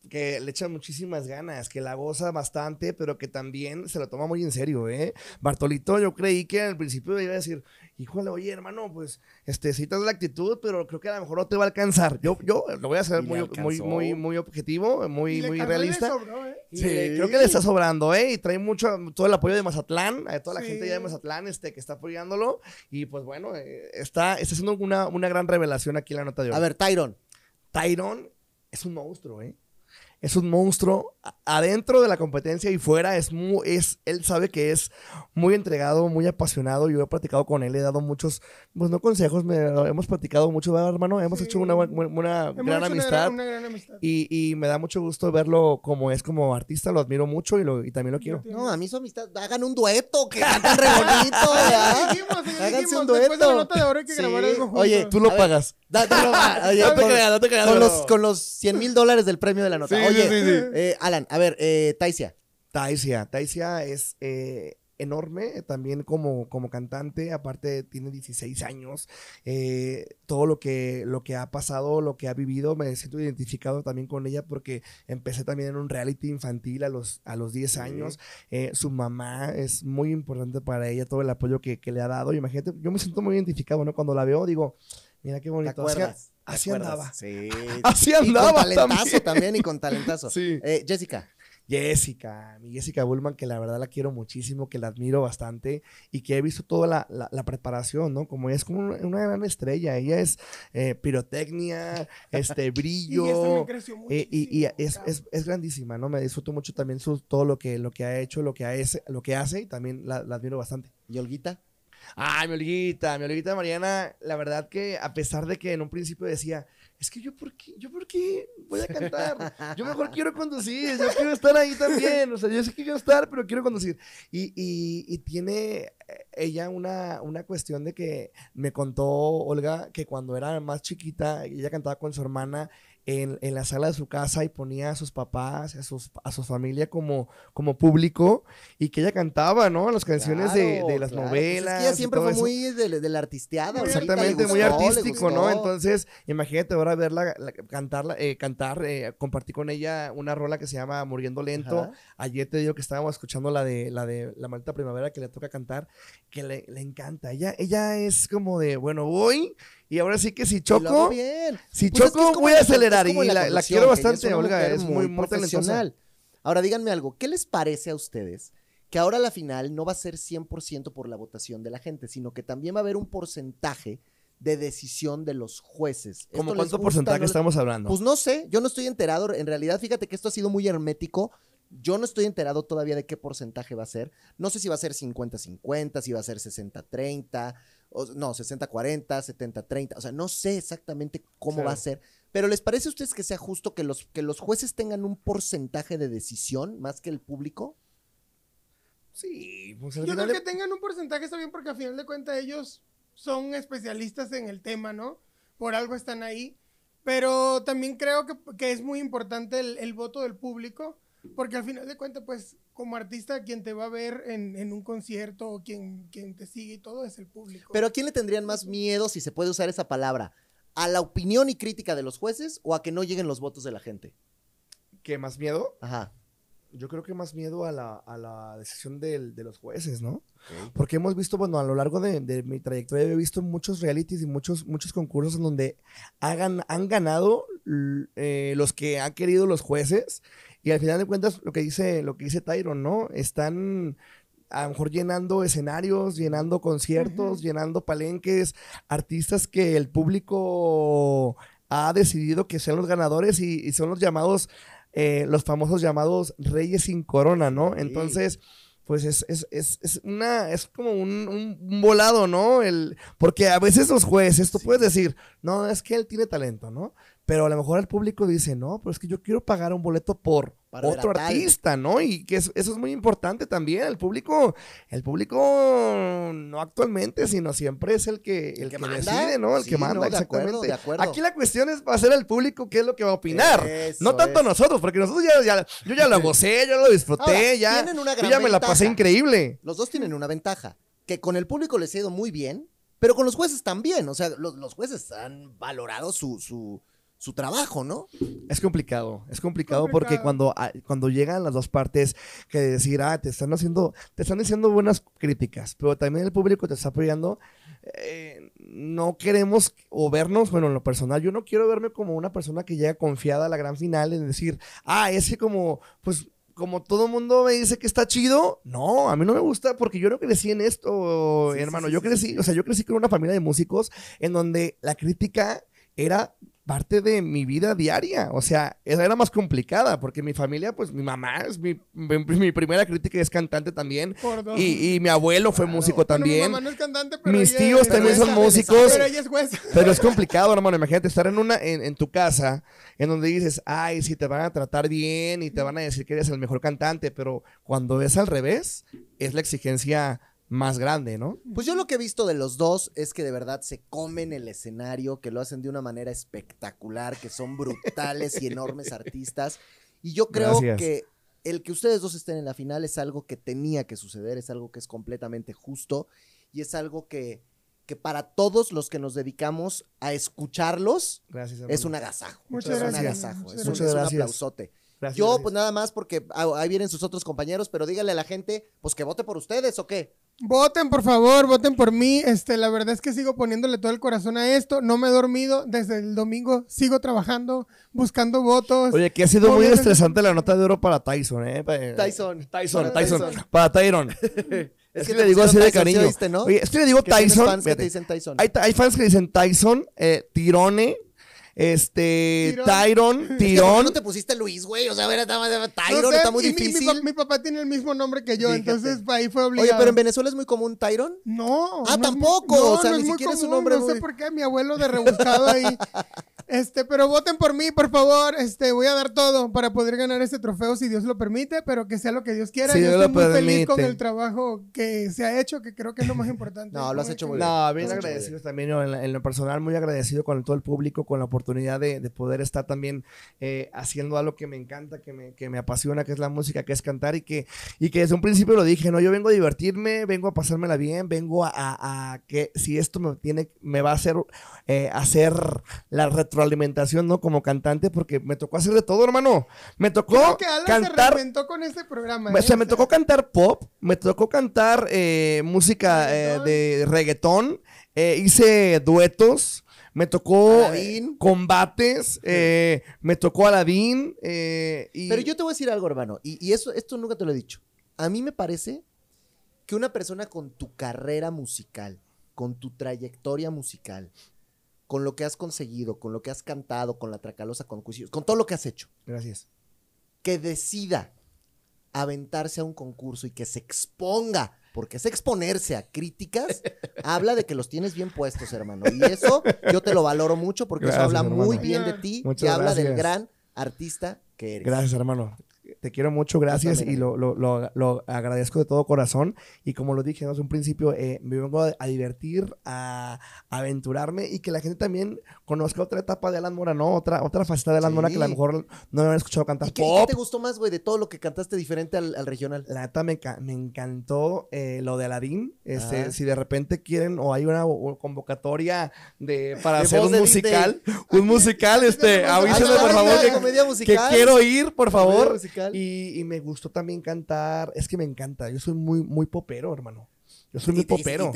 Que le echa muchísimas ganas, que la goza bastante, pero que también se lo toma muy en serio, ¿eh? Bartolito, yo creí que al principio iba a decir, híjole, oye, hermano, pues, este, sí te das la actitud, pero creo que a lo mejor no te va a alcanzar. Yo, yo lo voy a hacer muy, muy, muy, muy objetivo, muy, muy realista. sobró, ¿eh? Le- creo que le está sobrando, ¿eh? Y trae mucho, todo el apoyo de Mazatlán, a toda la Sí. gente allá de Mazatlán, este, que está apoyándolo. Y pues bueno, eh, está, está haciendo una, una gran revelación aquí en la nota de hoy. A ver, Tyron. Tyron es un monstruo, ¿eh? Es un monstruo adentro de la competencia y fuera. Es muy, es, él sabe que es muy entregado, muy apasionado. Yo he platicado con él, he dado muchos, pues no consejos, me, hemos platicado mucho, ¿verdad, hermano? Hemos Sí. hecho una, una Hemos gran hecho amistad. Una, gran amistad. Y, y me da mucho gusto verlo como es como artista, lo admiro mucho y, lo, y también lo quiero. No, a mí su amistad. Hagan un dueto, que cantan re bonito, ¿verdad? Dijimos, sí, Háganse dijimos, un después de la dueto. nota de oro hay que Sí. grabar algo juntos. Oye, Tú lo ver, pagas. Da-. Oye, No te con- creas, no te creas, Con los, con los 100 mil dólares del premio de la nota. Sí, Oye, sí, sí, sí. eh, Alan, a ver, eh, Taisia. Taisia. Taisia es eh, enorme también como, como cantante. Aparte, tiene 16 años. Eh, todo lo que, lo que ha pasado, lo que ha vivido, me siento identificado también con ella porque empecé también en un reality infantil a los, a los 10 años. Eh, su mamá es muy importante para ella, todo el apoyo que, que le ha dado. Imagínate, yo me siento muy identificado, ¿no? Cuando la veo, digo, mira qué ¿Te bonito. Así- acuerdas? ¿Te así andaba. Sí. Así Y con andaba talentazo también. también. y con talentazo. Sí. Eh, Jessica. Jessica, mi Jessica Bullman, que la verdad la quiero muchísimo, que la admiro bastante y que he visto toda la, la- la preparación, ¿no? Como ella es como una, una gran estrella, ella es eh, pirotecnia, este, Y brillo. esta me creció eh, y, y es, es, es grandísima, ¿no? Me disfruto mucho también su, todo lo que, lo que ha hecho, lo que, ha ese- lo que hace y también la, la admiro bastante. ¿Y Olguita? Ay, mi Olguita, mi Olguita Mariana, la verdad que a pesar de que en un principio decía, es que yo por qué, yo por qué voy a cantar, yo mejor quiero conducir, yo quiero estar ahí también, o sea, yo sé que quiero estar, pero quiero conducir. Y, y- y tiene eh, ella una, una cuestión de que me contó Olga que cuando era más chiquita, ella cantaba con su hermana en, en la sala de su casa y ponía a sus papás, a, sus, a su familia como, como público y que ella cantaba, ¿no? Las canciones de, Claro, de las claro. Pues novelas. es que ella siempre fue eso. muy de, de la artisteada. Muy Exactamente, muy gustó, le artístico, ¿no? Entonces, imagínate ahora verla la- cantarla, eh, cantar, eh, compartí con ella una rola que se llama Muriendo Lento. Ajá. Ayer te digo que estábamos escuchando la de la de la maldita primavera que le toca cantar, que le, le encanta. Ella, ella es como de, bueno, voy, y ahora sí que si choco, bien. si Pues es que es choco, voy a acelerar. Y la, quiero bastante, Olga, es muy, muy profesional. Ahora díganme algo, ¿qué les parece a ustedes que ahora la final no va a ser 100% por la votación de la gente, sino que también va a haber un porcentaje de decisión de los jueces? ¿Cómo ¿Esto les cuánto gusta, porcentaje no les- estamos hablando? Pues no sé, yo no estoy enterado. En realidad, fíjate que esto ha sido muy hermético. Yo no estoy enterado todavía de qué porcentaje va a ser. No sé si va a ser 50-50, si va a ser 60-30, o- no, 60-40, 70-30. O sea, no sé exactamente cómo va a ser. Pero ¿les parece a ustedes que sea justo que los, que los jueces tengan un porcentaje de decisión más que el público? sí, pues al Yo final creo de- que tengan un porcentaje está bien porque al final de cuentas ellos son especialistas en el tema, ¿no? Por algo están ahí. Pero también creo que, que es muy importante el, el voto del público, porque al final de cuentas, pues, como artista, quien te va a ver en, en un concierto o quien, quien te sigue y todo es el público. Pero ¿a quién le tendrían más miedo, si se puede usar esa palabra? ¿A la opinión y crítica de los jueces o a que no lleguen los votos de la gente? ¿Qué más miedo? Ajá. Yo creo que más miedo a la, a la decisión del- de los jueces, ¿no? Porque hemos visto, bueno, a lo largo de, de mi trayectoria he visto muchos realities y muchos, muchos concursos en donde hagan, han ganado eh, los que han querido los jueces y al final de cuentas lo que dice, lo que dice Tyron, ¿no? Están a lo mejor llenando escenarios, llenando conciertos, llenando palenques, artistas que el público ha decidido que sean los ganadores y, y son los llamados, eh, los famosos llamados reyes sin corona, ¿no? Sí. Entonces, pues es, es, es, es una, es como un, un- un volado, ¿no? El, porque a veces los jueces, tú puedes decir, no, es que él tiene talento, ¿no? Pero a lo mejor el público dice, no, pero es que yo quiero pagar un boleto por Para otro tal". artista, ¿no? Y que eso, eso es muy importante también. El público, el público no actualmente, sino siempre es el que, el que decide, ¿no? El Sí, que manda, no, de exactamente. acuerdo, de acuerdo. Aquí la cuestión es hacer al público qué es lo que va a opinar. Eso no tanto es. nosotros, porque nosotros ya, ya- yo ya lo gocé, ya lo disfruté, Ahora, ya, tienen una yo gran ya me la pasé increíble. Los dos tienen una ventaja, que con el público les ha ido muy bien, pero con los jueces también. O sea, los, los jueces han valorado su, su, su trabajo, ¿no? Es complicado, es complicado, porque Complicado. cuando, ah, cuando llegan las dos partes que decir, ah, te están haciendo, te están diciendo buenas críticas, pero también el público te está apoyando, eh, no queremos o vernos, bueno, en lo personal, yo no quiero verme como una persona que llega confiada a la gran final en decir, ah, es que como, pues, como todo mundo me dice que está chido, no, a mí no me gusta porque yo no crecí en esto, Sí, hermano, sí, yo crecí, sí. o sea, yo crecí con una familia de músicos en donde la crítica era parte de mi vida diaria. O sea, esa era más complicada porque mi familia, pues mi mamá es mi, mi- mi primera crítica es cantante también. Y, y mi abuelo fue músico Bueno, mi también. mamá no es cantante, pero Mis tíos es también son músicos. Pero ella es jueza. Pero es complicado, hermano. Imagínate estar en una, en, en tu casa, en donde dices, ay, sí, te van a tratar bien y te van a decir que eres el mejor cantante, pero cuando es al revés, es la exigencia más grande, ¿no? Pues yo lo que he visto de los dos es que de verdad se comen el escenario, que lo hacen de una manera espectacular, que son brutales y enormes artistas. Y yo creo Gracias. que el que ustedes dos estén en la final es algo que tenía que suceder, es algo que es completamente justo y es algo que, que para todos los que nos dedicamos a escucharlos Gracias, es un agasajo. Muchas es un gracias. agasajo, Muchas es un, gracias. es un Muchas gracias. aplausote. Gracias, Yo, gracias. pues nada más porque ah, ahí vienen sus otros compañeros, pero díganle a la gente, pues que vote por ustedes o qué. Voten, por favor, voten por mí. Este, la verdad es que sigo poniéndole todo el corazón a esto. No me he dormido desde el domingo. Sigo trabajando, buscando votos. Oye, que ha sido muy estresante la nota de oro para Tyson, ¿eh? Pa- Tyson. Tyson, Para Tyson. Tyson. Para Tyron. Es Es que le digo así de Tyson, ¿sí cariño. oíste, no? Oye, es que le digo Que tienes Tyson. fans que fíjate. te dicen Tyson. Hay, hay fans que dicen Tyson, eh, Tirone, este. Tyron, Es que ¿por Tirón. qué no te pusiste Luis, güey? O sea, a ver, No Tyron sé, está muy y mi- Mi, difícil. pa- mi papá tiene el mismo nombre que yo, Fíjate. entonces ahí fue obligado. Oye, pero en Venezuela es muy común Tyron. No. Ah, no es tampoco, muy- no, o sea, no ni es muy siquiera es un común, nombre No muy- sé por qué, mi abuelo de rebuscado ahí. Este, pero voten por mí, por favor. Este, voy a dar todo para poder ganar este trofeo si Dios lo permite, pero que sea lo que Dios quiera. Si Yo Dios estoy lo muy feliz con permite. el trabajo que se ha hecho, que creo que es lo más importante. No, lo has hecho muy bien. No, bien agradecidos también, ¿no? en, la- en lo personal, muy agradecido con todo el público, con la oportunidad de, de poder estar también eh, haciendo algo que me encanta, que me, que me apasiona, que es la música, que es cantar y que, y que desde un principio lo dije, ¿no? Yo vengo a divertirme, vengo a pasármela bien, vengo a, a- a que si esto me tiene, me va a hacer, eh, hacer la retroalimentación, ¿no? Como cantante, porque me tocó hacer de todo, hermano. Me tocó Creo que Alan se cantar reinventó con este programa. me- ¿eh? o sea, me O tocó cantar pop, me tocó cantar eh, música eh, de reggaetón, eh, hice duetos, me tocó eh, combates, eh, me tocó Aladín. eh, y Pero yo te voy a decir algo, hermano, y, y eso, esto nunca te lo he dicho. A mí me parece que una persona con tu carrera musical, con tu trayectoria musical, con lo que has conseguido, con lo que has cantado, con la Tracalosa, con con todo lo que has hecho, Gracias. que decida aventarse a un concurso y que se exponga, porque es exponerse a críticas, habla de que los tienes bien puestos, hermano. Y eso yo te lo valoro mucho porque Gracias, eso habla muy hermano. bien de ti y habla del gran artista que eres. Gracias, hermano. Te quiero mucho, gracias y lo, lo- lo- lo agradezco de todo corazón. Y como lo dije un principio, eh, me vengo a, a divertir, a, a aventurarme y que la gente también conozca otra etapa de Alan Mora, ¿no? Otra, otra faceta de Alan Sí. Mora que a lo mejor no me han escuchado cantar ¿Y qué, y qué pop. te gustó más, güey, de todo lo que cantaste diferente al, al regional? La neta me, ca- me encantó eh, lo de Aladín. Este, si de repente quieren o hay una o- convocatoria de, para De hacer un de musical, un musical, este, avísenme por favor que, quiero ir, por favor. musical. Y, y me gustó también cantar. Es que me encanta. Yo soy muy, muy popero, hermano. Yo soy muy popero.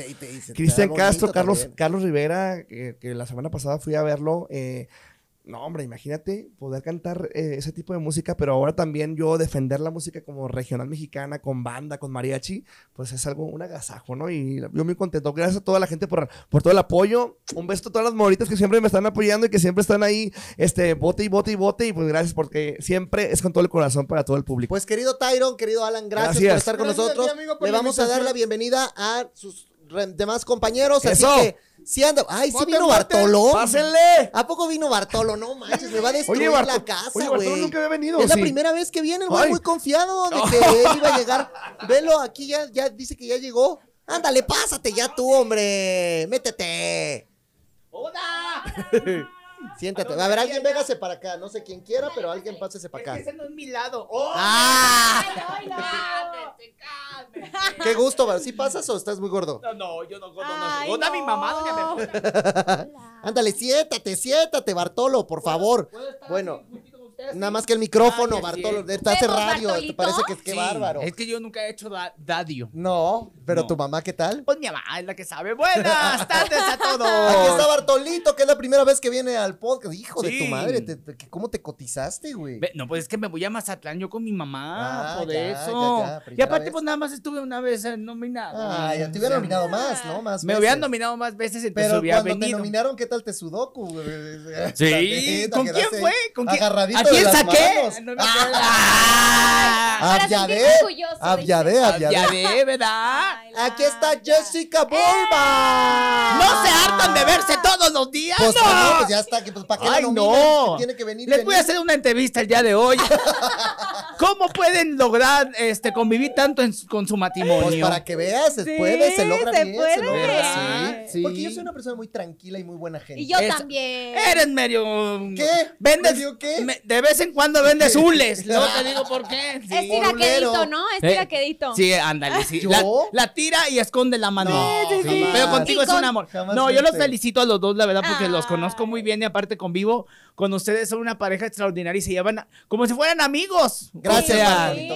Cristian Castro, Carlos. Carlos Rivera, que, que la semana pasada fui a verlo. eh, no, hombre, imagínate poder cantar eh, ese tipo de música, pero ahora también yo defender la música como regional mexicana, con banda, con mariachi, pues es algo, un agasajo, ¿no? Y yo muy contento. Gracias a toda la gente por, por todo el apoyo. Un beso a todas las moritas que siempre me están apoyando y que siempre están ahí, este, bote y bote y bote. Y pues gracias porque siempre es con todo el corazón para todo el público. Pues querido Tyron, querido Alan, gracias, Gracias. por estar con Gracias a ti, nosotros. amigo, por Le vamos a dar la bienvenida a sus demás compañeros. Eso. Así que, si anda. Ay, sí vino. Bartolo. ¡Pásenle! ¿A poco vino Bartolo? No manches, me va a destruir Oye, la casa, oye, güey. Bartolo nunca había venido. Es la sí. primera vez que viene güey muy confiado de que él iba a llegar. Velo, aquí ya, ya dice que ya llegó. Ándale, pásate ya tú, hombre. Métete. Siéntate. A ver, alguien véngase para acá. No sé quién quiera, pero alguien pásese para acá. Ese no es mi lado. ¡Ah! Cálmate, cálmate. Qué gusto, Bar- ¿Sí pasas o estás muy gordo? No, no, yo no, no, no. Gorda mi mamá, doña. Ándale, siéntate, siéntate, Bartolo, por favor. ¿Puedo estar Bueno? Nada más que el micrófono, Ay, Bartolo. Te hace ¿Vemos, radio, te parece que qué Sí, bárbaro. Es que yo nunca he hecho da- dadio. No, pero No. tu mamá, ¿qué tal? Pues mi mamá es la que sabe. Buenas tardes a todos. Aquí está Bartolito, que es la primera vez que viene al podcast. Hijo de tu Sí. madre, te- te- ¿cómo te cotizaste, güey? No, pues es que me voy a Mazatlán yo con mi mamá, Ah, por ya, eso. ya, ya, y aparte, vez. pues nada más estuve una vez eh, nominado. Ah, ya te hubieran nominado más, ¿no? Más Me veces. hubieran nominado más veces, entonces Pero hubiera cuando te venido. nominaron, ¿qué tal te sudoku? Sí, ¿con quién fue? ¿Con quién? agarradito ¿A de quién las saqué? manos. No me. Ah, Abyadé, Abyadé. Abyadé. ¿verdad? La Aquí está. Jessica Bulba. ¿No se hartan de verse todos los días? Pues ¡No! no, pues ya está, pues ¿para qué la Ay, nominan? no. Tiene que venir y Les voy a hacer una entrevista el día de hoy. ¿Cómo pueden lograr este convivir tanto en su- con su matrimonio? Pues para que veas, se Sí, puede, se logra se bien, puede. se logra, sí. Sí. Porque yo soy una persona muy tranquila y muy buena gente. Y yo también. Eres medio. ¿Qué? Vendes. ¿Medio qué? me- de vez en cuando vende zules. Luego te digo por qué. Sí. Es tiraquedito. ¿no? Es tiraquedito. Sí, ándale, sí. ¿Yo? La, la tira y esconde la mano. No, Sí, sí, sí. Pero contigo Y es un amor. Jamás No, yo los felicito a los dos, la verdad, porque los Ay. conozco muy bien y aparte convivo con ustedes. Son una pareja extraordinaria y se llevan a- como si fueran amigos. Gracias,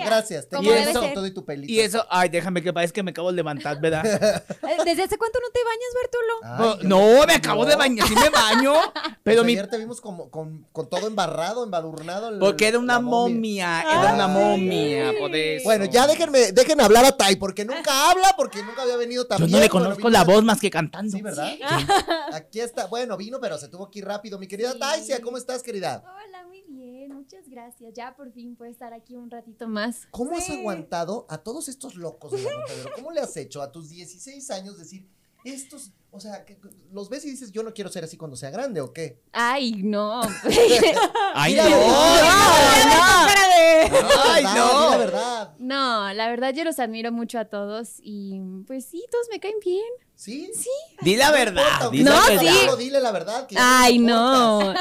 gracias. Te con ser. todo y tu pelito. y eso, ay, déjame que parece que me acabo de levantar, ¿verdad? Eh, ¿Desde hace cuánto no te bañas, Bertulo? Ay, yo- no, me acabo de no. bañar, sí me baño. Pero Pues mi. ayer te vimos como, con, con todo embarrado, embadurnado. el- Porque era una la momia, era una momia, por eso. Bueno, ya déjenme, déjenme hablar a Tai, porque nunca habla, porque nunca había venido tan Yo no le conozco la voz más que cantando. Sí, ¿verdad? Aquí está. Bueno, vino, pero se tuvo que ir rápido. Mi querida Sí. Taisia, ¿cómo estás, querida? Hola, muy bien, muchas gracias. Ya por fin puedo estar aquí un ratito más. ¿Cómo has aguantado a todos estos locos de la Montedero? ¿Cómo le has hecho a tus 16 años decir, estos, o sea, que los ves y dices, yo no quiero ser así cuando sea grande o qué? Ay, no. Ay, Mira, no, no, Ay, Di la no. verdad. No, la verdad yo los admiro mucho a todos y pues sí, todos me caen bien. ¿Sí? Sí. Di la verdad, di No, la sí. Dile la verdad. que Ay, no.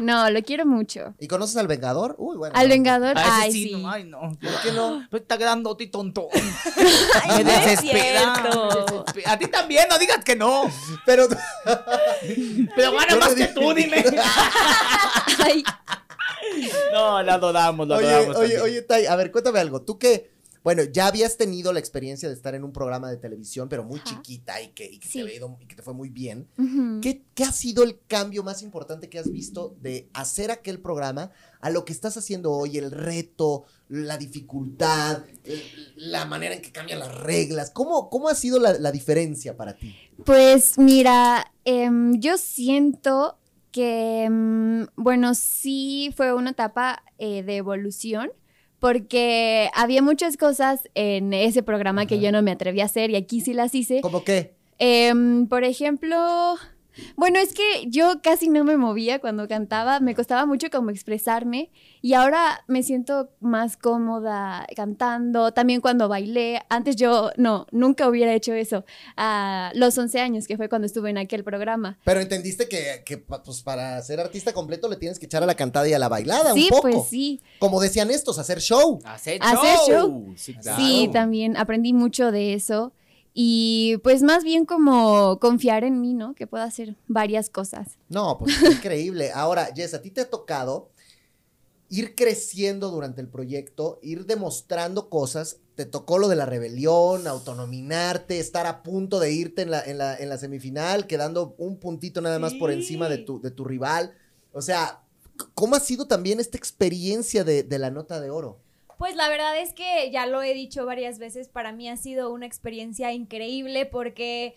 No, lo quiero mucho. ¿Y conoces al Vengador? Uy, bueno. Al Vengador, A ese ay, sí, sí. no, ay, no. ¿Por qué no? Pues está grandote y tonto. Ay, Me no es desespera. cierto. me desespera. A ti también, no digas que no. Pero Pero gana Yo más que tú, dime. Ay, No, la adoramos, la Oye, oye, Tai, a ver, cuéntame algo. Tú que, bueno, ya habías tenido la experiencia de estar en un programa de televisión, pero muy Ajá. chiquita y que, y que Sí. te había ido- y que te fue muy bien. ¿Qué, qué ha sido el cambio más importante que has visto de hacer aquel programa a lo que estás haciendo hoy? El reto, la dificultad, el- la manera en que cambian las reglas. ¿Cómo, cómo ha sido la, la diferencia para ti? Pues mira, em, yo siento que, em, bueno, sí fue una etapa eh, de evolución. Porque había muchas cosas en ese programa que yo no me atreví a hacer y aquí sí las hice. ¿Cómo qué? Em, por ejemplo, bueno, es que yo casi no me movía cuando cantaba, me costaba mucho como expresarme y ahora me siento más cómoda cantando, también cuando bailé. Antes yo no, nunca hubiera hecho eso a los 11 años, que fue cuando estuve en aquel programa. Pero entendiste que, pues, para ser artista completo le tienes que echar a la cantada y a la bailada Sí, un poco. pues sí. Como decían estos, hacer show. Hacer Hacer show. show. Sí, claro. Sí, también aprendí mucho de eso. Y pues más bien como confiar en mí, ¿no? Que puedo hacer varias cosas. No, pues está increíble. Ahora, Jess, a ti te ha tocado ir creciendo durante el proyecto, ir demostrando cosas. Te tocó lo de la rebelión, autonominarte, estar a punto de irte en la, en la, en la semifinal, quedando un puntito nada más por encima de tu, de tu rival. O sea, ¿cómo ha sido también esta experiencia de, de la nota de oro? Pues la verdad es que ya lo he dicho varias veces, para mí ha sido una experiencia increíble porque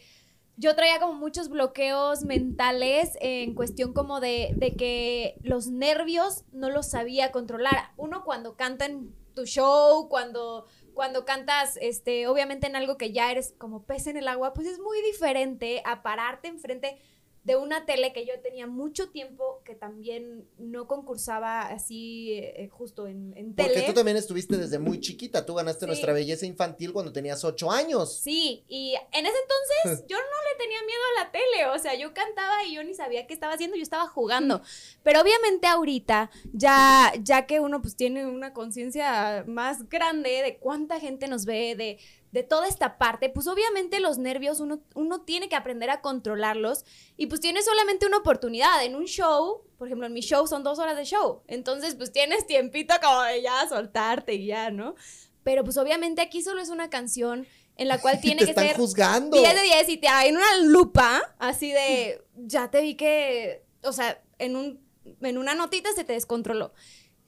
yo traía como muchos bloqueos mentales en cuestión como de, de que los nervios no los sabía controlar. Uno cuando canta en tu show, cuando, cuando cantas, este, obviamente en algo que ya eres como pez en el agua, pues es muy diferente a pararte enfrente de una tele que yo tenía mucho tiempo que también no concursaba así eh, justo en, en tele. Porque tú también estuviste desde muy chiquita. Tú ganaste Sí. nuestra belleza infantil cuando tenías ocho años. Sí, y en ese entonces yo no le tenía miedo a la tele, o sea, yo cantaba y yo ni sabía qué estaba haciendo, yo estaba jugando. Pero obviamente ahorita, ya, ya que uno pues tiene una conciencia más grande de cuánta gente nos ve, de, de toda esta parte, pues obviamente los nervios uno, uno tiene que aprender a controlarlos y pues tienes solamente una oportunidad en un show. Por ejemplo, en mi show son dos horas de show. Entonces, pues tienes tiempito como de ya soltarte y ya, ¿no? Pero pues obviamente aquí solo es una canción en la cual tiene te que están ser juzgando. 10 de 10 y te en una lupa así de ya te vi que, o sea, en un en una notita se te descontroló.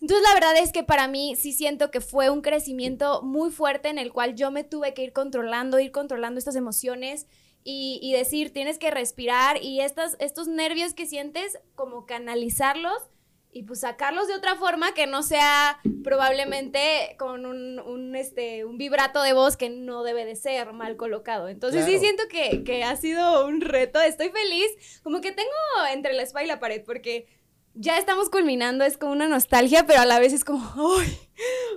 Entonces la verdad es que para mí sí siento que fue un crecimiento muy fuerte en el cual yo me tuve que ir controlando, ir controlando estas emociones y, y decir, tienes que respirar y estas, estos nervios que sientes, como canalizarlos y pues sacarlos de otra forma que no sea probablemente con un, un, este, un vibrato de voz que no debe de ser mal colocado. Entonces sí siento que, que ha sido un reto, estoy feliz, como que tengo entre la espalda y la pared porque ya estamos culminando, es como una nostalgia, pero a la vez es como, ¡ay!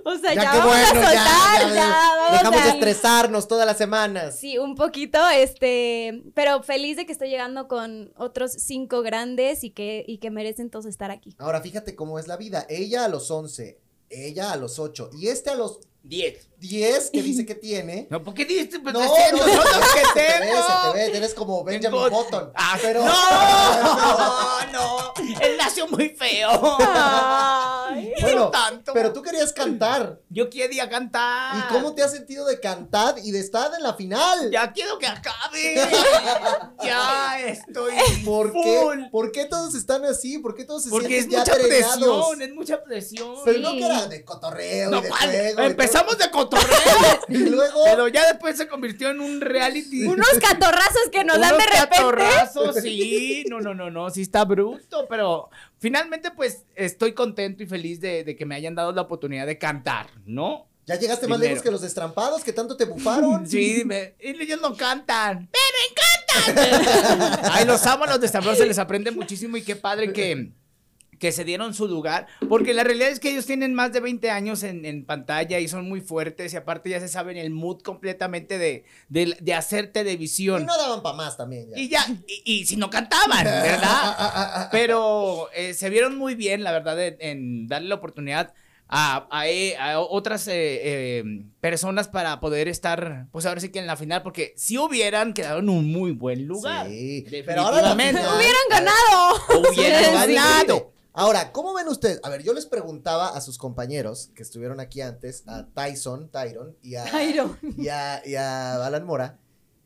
O sea, ya, Ya, vamos bueno, a ya, soltar, ya, ya, vamos Dejamos a- de estresarnos todas las semanas. Sí, un poquito, este, pero feliz de que estoy llegando con otros cinco grandes y que, y que merecen todos estar aquí. Ahora, fíjate cómo es la vida. Ella a los 11, ella a los 8 y este a los 10. 10 que dice que tiene. No, ¿por qué dijiste? Pues No, no, no, se que te ve, tengo. se te ve, eres como Benjamin Tengo- Button. Ah, pero, No, no, él nació muy feo. Ay. bueno, tanto. pero tú querías cantar. Yo quería cantar. ¿Y cómo te has sentido de cantar y de estar en la final? Ya quiero que acabe. ya estoy ¿Por full. qué, ¿Por qué todos están así? ¿por qué todos se Porque es sienten ya mucha drenados? presión, es mucha presión. Pero no que era de cotorreo No, y de ¿cuál? juego. y Empezamos de cotorreo. Y luego... pero ya después se convirtió en un reality. Unos catorrazos que nos dan de Unos repente. catorrazos, sí, no, no, no, no, sí está bruto, pero finalmente pues estoy contento y feliz de, de que me hayan dado la oportunidad de cantar, ¿no? Ya llegaste más lejos que los destrampados que tanto te bufaron. Sí, me- y ellos no cantan, pero encantan. Ay, los amo, los destapados se les aprende muchísimo y qué padre que, que se dieron su lugar, porque la realidad es que ellos tienen más de 20 años en, en pantalla y son muy fuertes y aparte ya se saben el mood completamente de, de, de hacer Y televisión. no daban para más también. Ya. Y ya, y, y si no cantaban, ¿verdad? ah, ah, ah. Pero eh, se vieron muy bien, la verdad, en, en darle la oportunidad a, a, eh, a otras eh, eh, personas para poder estar, pues ahora sí que en la final, porque si hubieran quedado en un muy buen lugar. Sí, pero ahora la final- Hubieran ganado. Hubieran Sí. ganado. Ahora, ¿cómo ven ustedes? A ver, yo les preguntaba a sus compañeros que estuvieron aquí antes, a Tyson, Tyron y a, Tyron. y a, y a Alan Mora,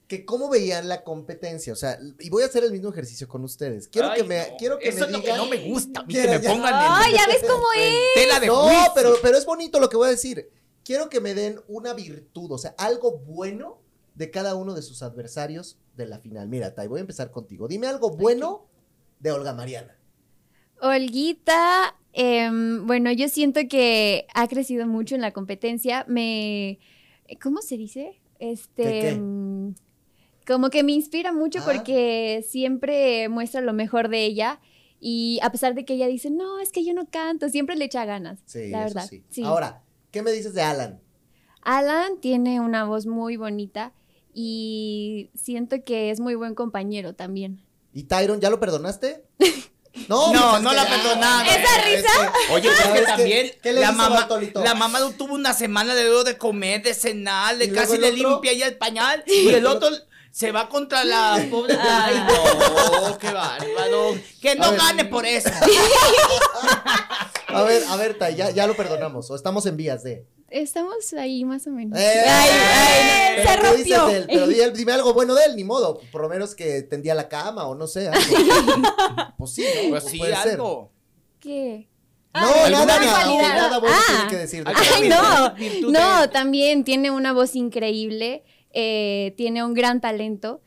que cómo veían la competencia. O sea, y voy a hacer el mismo ejercicio con ustedes. Quiero Ay, que me, no. quiero que Eso me es lo que no me gusta, a mí, que me ya- pongan Ay, en, ya ves cómo es. tela de No, juicio. pero, pero es bonito lo que voy a decir. Quiero que me den una virtud, o sea, algo bueno de cada uno de sus adversarios de la final. Mira, Tai, voy a empezar contigo. Dime algo bueno de Olga Mariana. Olguita, em, bueno, yo siento que ha crecido mucho en la competencia. Me, ¿cómo se dice? Este, ¿Qué, qué? mm, como que me inspira mucho Ah. porque siempre muestra lo mejor de ella y a pesar de que ella dice, no, es que yo no canto, siempre le echa ganas. Sí, la verdad. sí. sí. Ahora, ¿qué me dices de Alan? Alan tiene una voz muy bonita y siento que es muy buen compañero también. ¿Y Tyron, ya lo perdonaste? No, No, pues es no la ya, perdonaba. ¿Esa es risa? Oye, pues ¿Sabes que qué? también ¿Qué le la mamá, la mamá tuvo una semana de de comer, de cenar, de ¿Y casi le limpia ya el pañal y el otro se va contra la pobre. Ay, no, qué bárbaro. Que no gane por eso. A ver, a ver, Tai, ya, ya lo perdonamos. O estamos en vías de. Estamos ahí más o menos. ¡Eh! Ay, ay, Pero se dices rompió. de él, pero di él- dime algo bueno de él, ni modo. Por lo menos que tendía la cama o no sé. algo. pues sí, ¿no? Pues sí, puede ser. algo. ¿Qué? No, Ah, nada, alguna nada, bueno Ah. tiene que decir. Ay, no. No, también tiene una voz increíble, eh, tiene un gran talento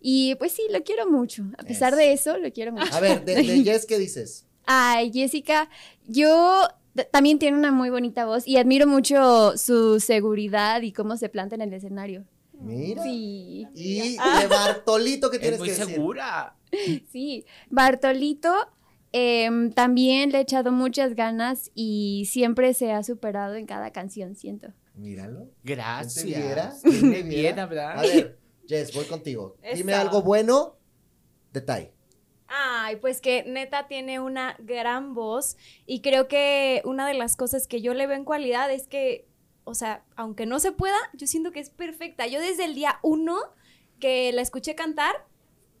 y pues sí, lo quiero mucho. A pesar de eso, lo quiero mucho. A ver, de, de Jess, ¿qué dices? Ay, Jessica, yo también tiene una muy bonita voz y admiro mucho su seguridad y cómo se planta en el escenario. Mira. Sí, Y de Bartolito, ¿qué Es tienes muy que decir? segura. sí. Bartolito em, también le ha echado muchas ganas y siempre se ha superado en cada canción, siento. Míralo. Gracias. ¿Quién te viera? Qué ¿Quién te bien, viera? ¿verdad? A ver, Jess, voy contigo. Dime algo bueno de Tai. Ay, pues que neta tiene una gran voz y creo que una de las cosas que yo le veo en cualidad es que, o sea, aunque no se pueda, yo siento que es perfecta. Yo desde el día uno que la escuché cantar,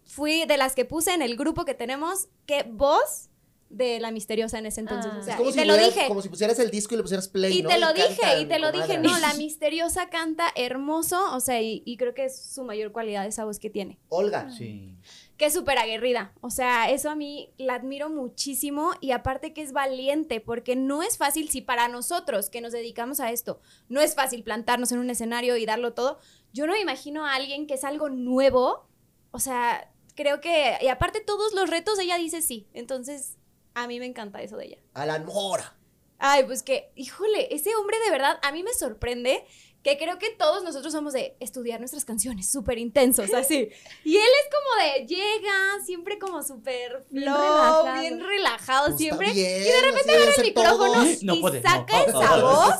fui de las que puse en el grupo que tenemos, qué voz de la misteriosa en ese entonces. Ah. O Es sea, como y si te lo dije. Como si pusieras el disco y le pusieras play, Y ¿no? te lo dije, y te lo dije, no, la misteriosa canta hermoso, o sea, y, y creo que es su mayor cualidad esa voz que tiene. Olga. Sí. que es súper aguerrida. O sea, eso a mí la admiro muchísimo y aparte que es valiente, porque no es fácil, si para nosotros que nos dedicamos a esto, no es fácil plantarnos en un escenario y darlo todo, yo no me imagino a alguien que es algo nuevo. O sea, creo que, y aparte todos los retos, ella dice sí. Entonces, a mí me encanta eso de ella. Alan Mora. Ay, pues que, híjole, ese hombre de verdad, a mí me sorprende que creo que todos nosotros somos de estudiar nuestras canciones, súper intensos, así. Y él es como de, llega, siempre como súper Bien flow, relajado. bien relajado, Pues siempre. bien, y de repente debe el micrófono. No y puede, saca no. esa voz.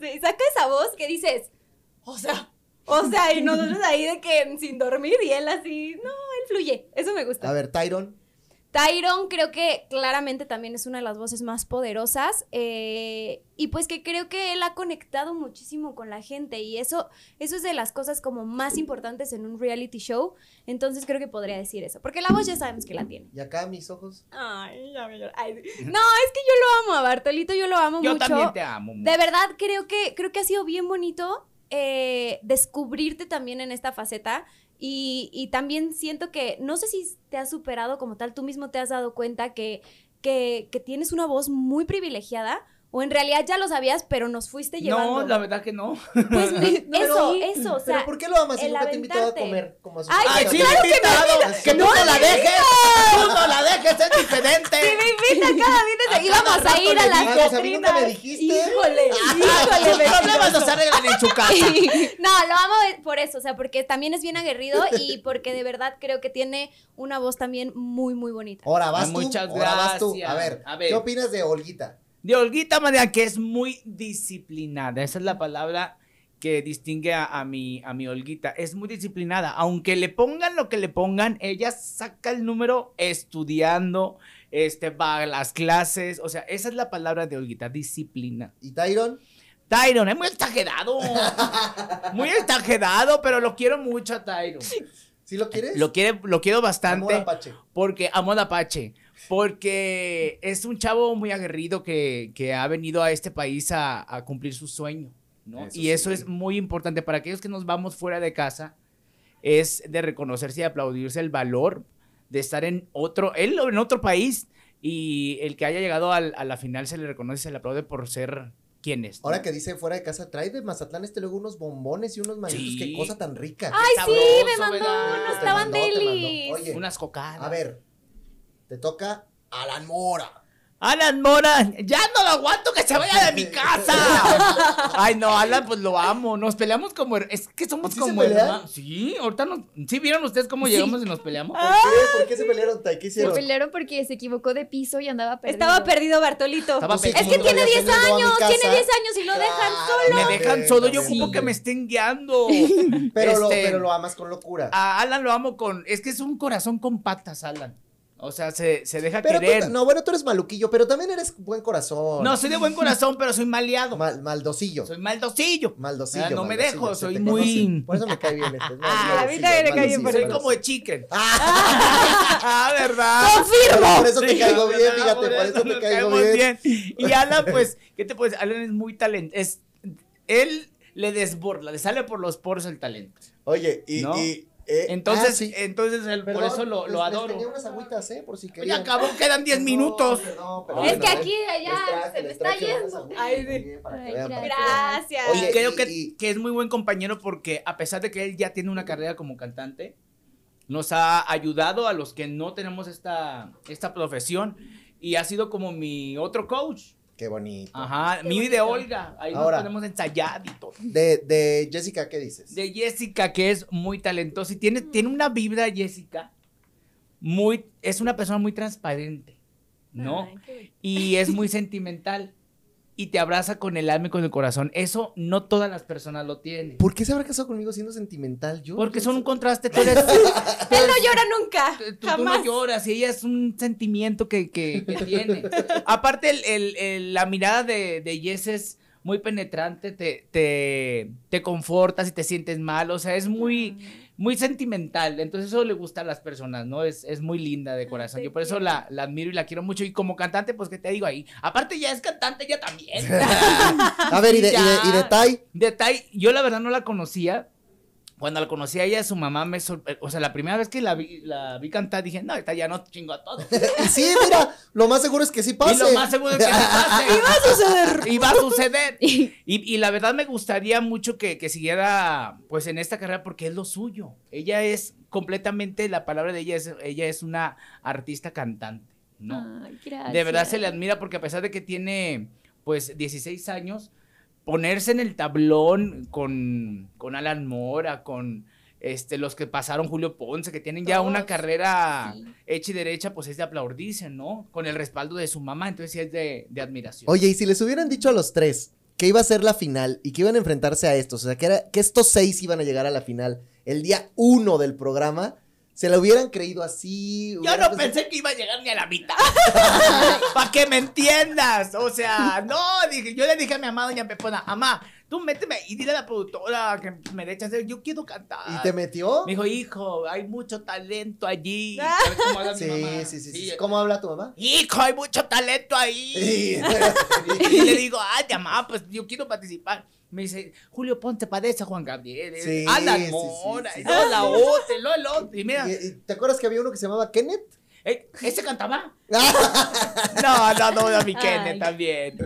Sé, saca esa voz que dices, o sea, o sea, y nosotros ahí de que sin dormir y él así, no, él fluye, eso me gusta. A ver, Tyron. Tyron creo que claramente también es una de las voces más poderosas eh, y pues que creo que él ha conectado muchísimo con la gente y eso, eso es de las cosas como más importantes en un reality show, entonces creo que podría decir eso, porque la voz ya sabemos que la tiene. Y acá mis ojos. Ay, ya me llor- ay, sí. No, es que yo lo amo a Bartolito, yo lo amo Yo mucho. también te amo. mucho. De verdad, creo que, creo que ha sido bien bonito eh, descubrirte también en esta faceta. Y, también siento que, no sé si te has superado como tal, tú mismo te has dado cuenta que, que tienes una voz muy privilegiada, o en realidad ya lo sabías, pero nos fuiste llevando. No, la verdad que no. Pues me- No, eso, pero- eso, o ¿Pero sea. por qué lo amas si nunca te he invitado a comer? Como a su Ay, casa? sí, claro me he que me invitado. invitas. Que no, la dejes. Tú no la dejes, es diferente. Sí, me invita cada vez que íbamos a ir a las digo, pues, a mí nunca me dijiste. Híjole, híjole, Los problemas no se arreglan en su casa. No, lo amo por eso, o sea, porque también es bien aguerrido y porque de verdad creo que tiene una voz también muy, muy bonita. Ahora vas Ay, tú. muchas ahora vas tú. A ver, A ver. ¿qué opinas de Olguita? De Olguita Madea, que es muy disciplinada. Esa es la palabra que distingue a, a mi, a mi Olguita. Es muy disciplinada. Aunque le pongan lo que le pongan, ella saca el número estudiando, este, va a las clases. O sea, esa es la palabra de Olguita, disciplina. ¿Y Tyron? Tyron, es muy exagerado. Muy exagerado, pero lo quiero mucho a Tyron. ¿Sí lo quieres? Lo, quiere, lo quiero Amor bastante. Apache. Porque amo a Apache. Porque es un chavo muy aguerrido que, que ha venido a este país a, a cumplir su sueño. ¿no? Eso y eso sí. es muy importante para aquellos que nos vamos fuera de casa. Es de reconocerse y aplaudirse el valor de estar en otro, él en otro país. Y el que haya llegado al- a la final se le reconoce, se le aplaude por ser quien es. Ahora que dice fuera de casa, trae de Mazatlán este luego unos bombones y unos manitos. Sí. Qué cosa tan rica. Ay, sí, sabroso, me mandó ¿verdad? unos tabandelis. Oye, Unas cocadas. a ver, te toca Alan Mora. Alan Mora, ya no lo aguanto que se vaya de mi casa. Ay, no, Alan, pues lo amo. Nos peleamos como. Es que somos ¿Sí se como pelean? hermanos. Sí, ahorita nos. ¿Sí vieron ustedes cómo llegamos y nos peleamos? ¿Por qué? ¿Por qué se pelearon? ¿Qué Se hicieron? pelearon porque se equivocó de piso y andaba perdido. Estaba perdido Bartolito. Estaba Pues perdido. Es que como tiene habías 10 venido a mi años, tiene 10 años y lo dejan Claro, Me dejan solo, yo ocupo que me estén guiando. Pero, lo, Este, pero lo amas con locura. A Alan lo amo con. Es que es un corazón con patas, Alan. O sea, se, se deja pero tú- querer. no, bueno, tú eres maluquillo, pero también eres buen corazón. No, soy de buen corazón, pero soy maleado. Mal- maldosillo. Soy maldosillo. Maldocillo. Ah, no me maldocillo, dejo, soy te muy- conoce. Por eso me cae bien este. es Ah, a mí también me cae bien por Soy como de chicken. Ah, Ah, ¿verdad? pero por eso te Sí, caigo ¿verdad? bien, fíjate, por eso te nos caigo caemos bien. Y Alan, pues, ¿qué te puedes? Alan es muy talentoso. Es, él le desborda, le sale por los poros el talento. Oye, y. ¿No? y eh, Entonces, ah, sí. entonces él- por eso lo, lo les adoro. tenía unas agüitas, ¿eh? Por si Ya querían. acabó, quedan 10 Perdón, minutos. perdón, Es que aquí, allá, se me está yendo. Ay, Ay, vean, Gracias. Oye, y creo y- que, y- que es muy buen compañero porque a pesar de que él ya tiene una carrera como cantante, nos ha ayudado a los que no tenemos esta, esta profesión y ha sido como mi otro coach. Qué bonito. Ajá, mi y de. Olga. Ahí Ahora. nos y todo. De, de Jessica, ¿qué dices? De Jessica, que es muy talentosa y tiene, tiene una vibra, Jessica, muy, es una persona muy transparente, ¿no? Ay, y es muy sentimental y te abraza con el alma y con el corazón. Eso no todas las personas lo tienen. ¿Por qué se habrá casado conmigo siendo sentimental? Yo Porque son un contraste. Tú, eres, Él no llora nunca. tú- tú jamás. no lloras y ella es un sentimiento que, que- que tiene. Aparte, el- el- el- la mirada de, de Jess es muy penetrante, te, te, te confortas y te sientes mal. O sea, es muy, muy sentimental. Entonces, eso le gusta a las personas, ¿no? Es, es muy linda de corazón. te Yo por eso la, la admiro y la quiero mucho. Y como cantante, pues, ¿qué te digo ahí? Aparte, ya es cantante, ya también. A ver, ¿y de, y de, y de Ya. Tai? De Tai, yo la verdad no la conocía. Cuando la conocí a ella, su mamá me sorprendió. O sea, la primera vez que la vi, la vi cantar, dije, no, esta ya no chingo a todo. Y sí, mira, lo más seguro es que sí pase. Y lo más seguro es que sí pase. Y va a suceder. Y va a suceder. Y, y la verdad me gustaría mucho que, que siguiera pues en esta carrera porque es lo suyo. Ella es completamente, la palabra de ella es, ella es una artista cantante, ¿no? Ay, gracias. De verdad se le admira porque a pesar de que tiene pues 16 años, ponerse en el tablón con, con Alan Mora, con este, los que pasaron Julio Ponce, que tienen ya una carrera sí. hecha y derecha, pues es de aplaudirse, ¿no? Con el respaldo de su mamá, entonces sí es de, de admiración. Oye, y si les hubieran dicho a los tres que iba a ser la final y que iban a enfrentarse a estos, o sea, que, era, que estos seis iban a llegar a la final el día uno del programa, ¿se la hubieran creído así? Yo ¿Hubieran no pensé que iba a llegar ni a la mitad. Para que me entiendas. O sea, no, dije, yo le dije a mi amada doña Pepona, mamá, tú méteme y dile a la productora que me dé chance, yo quiero cantar. ¿Y te metió? Me dijo, hijo, hay mucho talento allí. ¿Sabes cómo habla mi Sí, mamá? sí, sí, sí. ¿Cómo habla tu mamá? Hijo, hay mucho talento ahí. Sí. Y le digo, ay, mamá, pues yo quiero participar. Me dice, Julio Ponte padece a Juan Gabriel. Sí, Anda, sí, Mora. sí, sí, la otra, y luego el otro. Y mira, ¿Y- y ¿Te acuerdas que había uno que se llamaba Kenneth? eh, ¿ese cantaba? No, no, no, no, mi. Kenneth también.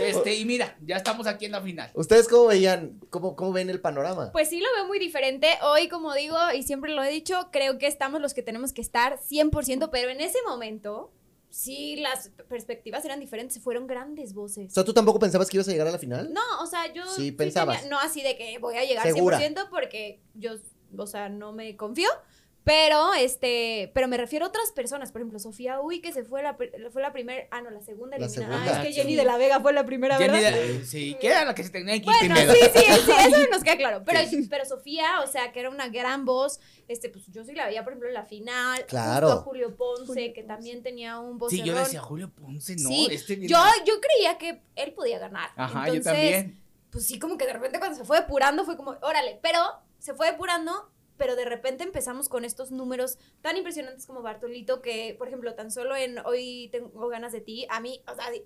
Este, y mira, ya estamos aquí en la final. ¿Ustedes cómo veían, cómo, cómo ven el panorama? Pues sí lo veo muy diferente. Hoy, como digo, y siempre lo he dicho, creo que estamos los que tenemos que estar 100%, pero en ese momento, sí, las perspectivas eran diferentes, fueron grandes O voces. sea, ¿tú tampoco pensabas que ibas a llegar a la final? No, o sea, yo... Sí, pensabas. tenía- no así de que voy a llegar Segura. 100% porque yo, o sea, no me confío. Pero, este, pero me refiero a otras personas, por ejemplo, Sofía Uy, que se fue la, fue la primera, ah, no, la segunda La eliminada. segunda. Ah, es que Jenny de la Vega fue la primera, Jenny ¿verdad? de- sí, que era la que se tenía que ir Bueno, sí, sí, sí, eso nos queda claro. Pero, pero Sofía, o sea, que era una gran voz, este, pues yo sí la veía, por ejemplo, en la final. Claro. Justo a Julio Ponce, Julio que Ponce. también tenía un Sí, vocerrón. yo decía, Julio Ponce, no, Sí, este yo, yo creía que él podía ganar. Ajá, Entonces, yo también. Pues sí, como que de repente cuando se fue depurando fue como, órale, pero se fue depurando, pero de repente empezamos con estos números tan impresionantes como Bartolito, que, por ejemplo, tan solo en Hoy tengo ganas de ti, a mí, o sea, di-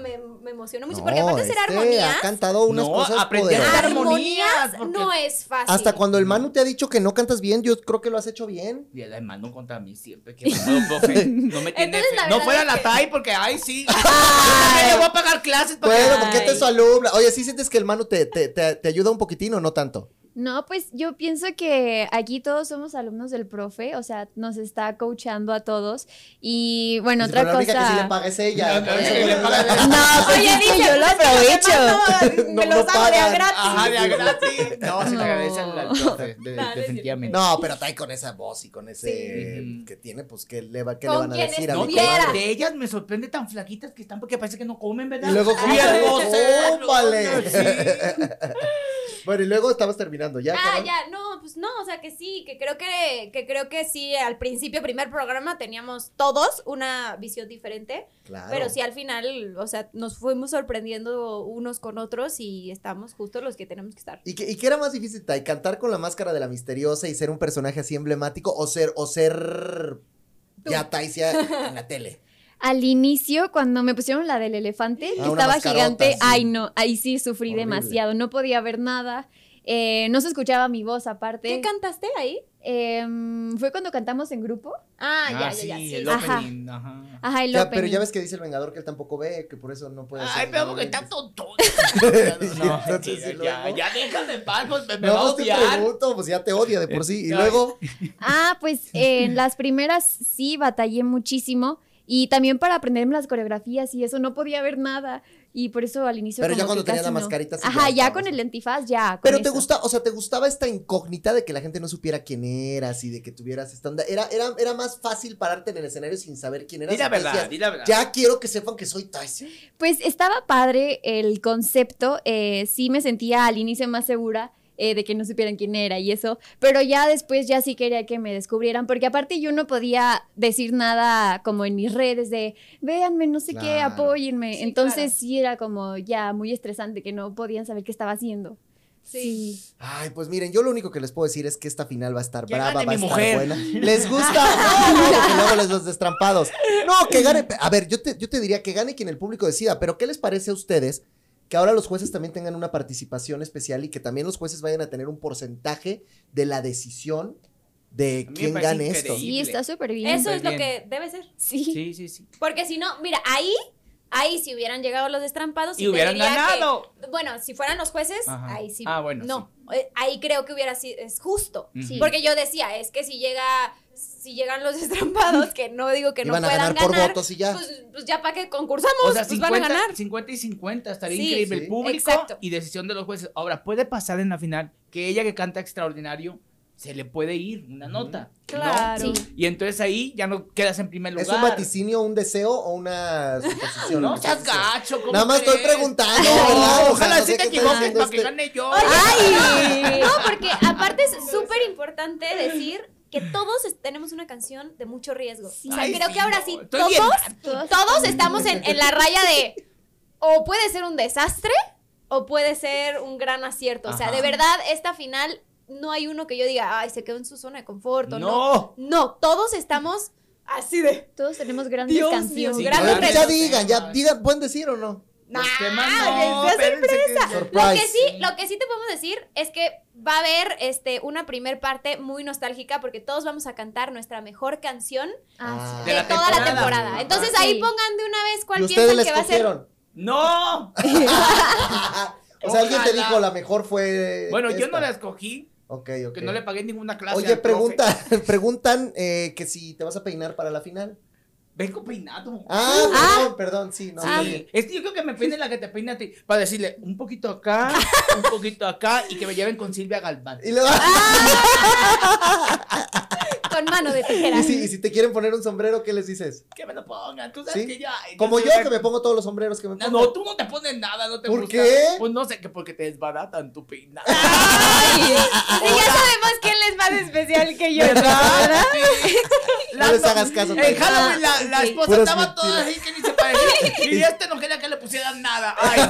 me, me emocionó mucho, porque aparte de ser este armonías, ha cantado unas No, cosas poderosas. armonías no es fácil. Hasta cuando el Manu te ha dicho que no cantas bien, yo creo que lo has hecho bien. Y la mano contra mí siempre que puedo, profe. No me tiene Entonces, No fuera la que- TAI porque, ay, sí. Yo le voy a pagar clases para Bueno, que- porque este es su alumna. Oye, ¿sí sientes que el Manu te, te, te, te ayuda un poquitín o no tanto? No, pues yo pienso que aquí todos somos alumnos del profe, o sea, nos está coachando a todos. Y bueno, otra la única que sí le cosa. paga es ella. No, le le pues que dice, yo lo aprovecho. Me los hago de a gratis. Ajá, de a gratis. No, se te agradece al profe, definitivamente. No, pero trae con esa voz y con ese que tiene, pues, ¿qué le, va, qué le van a decir a No, mi de, ellas me sorprende tan flaquitas que están porque parece que no comen, ¿verdad? Y luego, ¿cómo Bueno, y luego estabas terminando, ¿ya? Ah, ya, no, pues no, o sea que sí, que creo que, que creo que sí, al principio, primer programa, teníamos todos una visión diferente, Claro. pero sí al final, o sea, nos fuimos sorprendiendo unos con otros y estamos justo los que tenemos que estar. ¿Y qué, y qué era más difícil, Tai? ¿Cantar con la máscara de la misteriosa y ser un personaje así emblemático o ser, o ser ya Taisia en la tele? Al inicio, cuando me pusieron la del elefante, Ah, que estaba gigante, sí. ay no, ahí sí sufrí Horrible. demasiado, no podía ver nada, eh, no se escuchaba mi voz aparte. ¿Qué cantaste ahí? Em, Fue cuando cantamos en grupo. Ah, ya, Ah, ya, sí, ya, sí. el Ajá. opening, ajá. Ajá, el Ya, pero ya ves que dice el Vengador que él tampoco ve, que por eso no puede Ay, hacer pero nada porque está tonto. No, entonces, ya, ya, ya déjame en paz, pues, me, me No, va a pues te odiar. pregunto, pues ya te odia de por sí. Y luego, Ah, pues en las primeras sí batallé muchísimo. Y también para aprenderme las coreografías y eso no podía ver nada. Y por eso al inicio. Pero ya cuando casi la no. mascarita, sí, Ajá, ya con el antifaz, ya. con pero te eso. gusta, o sea, te gustaba esta incógnita de que la gente no supiera quién eras y de que tuvieras esta onda. Era, era, era más fácil pararte en el escenario sin saber quién eras. Di la verdad, decías, di la verdad. Ya quiero que sepan que soy Taisia. Pues estaba padre el concepto. eh, sí me sentía al inicio más segura. Eh, de que no supieran quién era y eso, pero ya después ya sí quería que me descubrieran, porque aparte yo no podía decir nada como en mis redes de, véanme, no sé qué, apóyenme, Sí, entonces claro. sí era como ya muy estresante que no podían saber qué estaba haciendo. Sí. Ay, pues miren, yo lo único que les puedo decir es que esta final va a estar Que brava, gane va a estar mujer. buena. ¿Les gusta? No, luego les los destrampados. No, que gane. A ver, yo te, yo te diría que gane quien el público decida, pero ¿qué les parece a ustedes que ahora los jueces también tengan una participación especial y que también los jueces vayan a tener un porcentaje de la decisión de quién gane esto? Sí, está súper bien. Eso es lo que debe ser. Sí. Sí, sí, sí. Porque si no, mira, ahí, Ahí si hubieran llegado los destrampados Y hubieran que- ganado. bueno, si fueran los jueces, Ajá. ahí sí. Ah, bueno, No, eh, ahí creo que hubiera sido, es justo. Porque yo decía, es que si llega, si llegan los destrampados, que no digo que no puedan ganar por ganar, votos y ya. Pues, pues ya para que concursamos, O sea, pues van a 50, ganar. 50 y 50, estaría Sí. increíble. Sí. El público Exacto. y decisión de los jueces. Ahora, puede pasar en la final que ella que canta extraordinario se le puede ir una nota. ¿no? Claro. Sí. Y entonces ahí ya no quedas en primer lugar. ¿Es un vaticinio, un deseo o una suposición? No seas gacho. ¿cómo Nada más estoy preguntando, ojalá no sí sé te equivoques para que este- gane yo. ¡Ay! No, porque aparte es súper importante decir que todos tenemos una canción de mucho riesgo. O sea, Ay, creo sí, que ahora sí, todos, Todos. todos estamos en, en la raya de o puede ser un desastre o puede ser un gran acierto. O sea, Ajá. de verdad, esta final no hay uno que yo diga, ay, se quedó en su zona de confort o no. No. No, todos estamos así de... Todos tenemos grandes Dios mío, canciones. Sí, grandes ya digan, ya digan, ¿pueden decir o no? Los Nah, temas que no, espérense que- Lo que sí, lo que sí te podemos decir es que va a haber este una primer parte muy nostálgica porque todos vamos a cantar nuestra mejor canción Ah, sí. de, De la toda la temporada. temporada. Entonces Sí. ahí pongan de una vez ¿Y cuál piensan que va a ser. No. O sea, alguien te dijo, la mejor fue Bueno, yo no la escoogí, Ok, ok. que no le pagué ninguna clase. Oye, al profe. pregunta, preguntan eh, que si te vas a peinar para la final. Vengo peinado. Ah, perdón, perdón, sí, no, Sí, bien. es que yo creo que me peine la que te peine a ti, para decirle un poquito acá, un poquito acá y que me lleven con Silvia Galván. Y, luego- Con mano de tijera. y si, y si te quieren poner un sombrero, ¿qué les dices? Que me lo pongan, tú sabes ¿Sí? que ya. Como yo, que me pongo todos los sombreros que me No, pongo. no, tú no te pones nada, no te ¿Por gusta. qué? Pues no sé, que porque te desbaratan tu peinado. Ay, y ya sabemos quién es más especial que yo. ¿Verdad? Sí. No les hagas caso. En Halloween la, la ok. esposa Puras estaba toda así que ni se parecía. Y este no quería que le pusieran nada. Ay,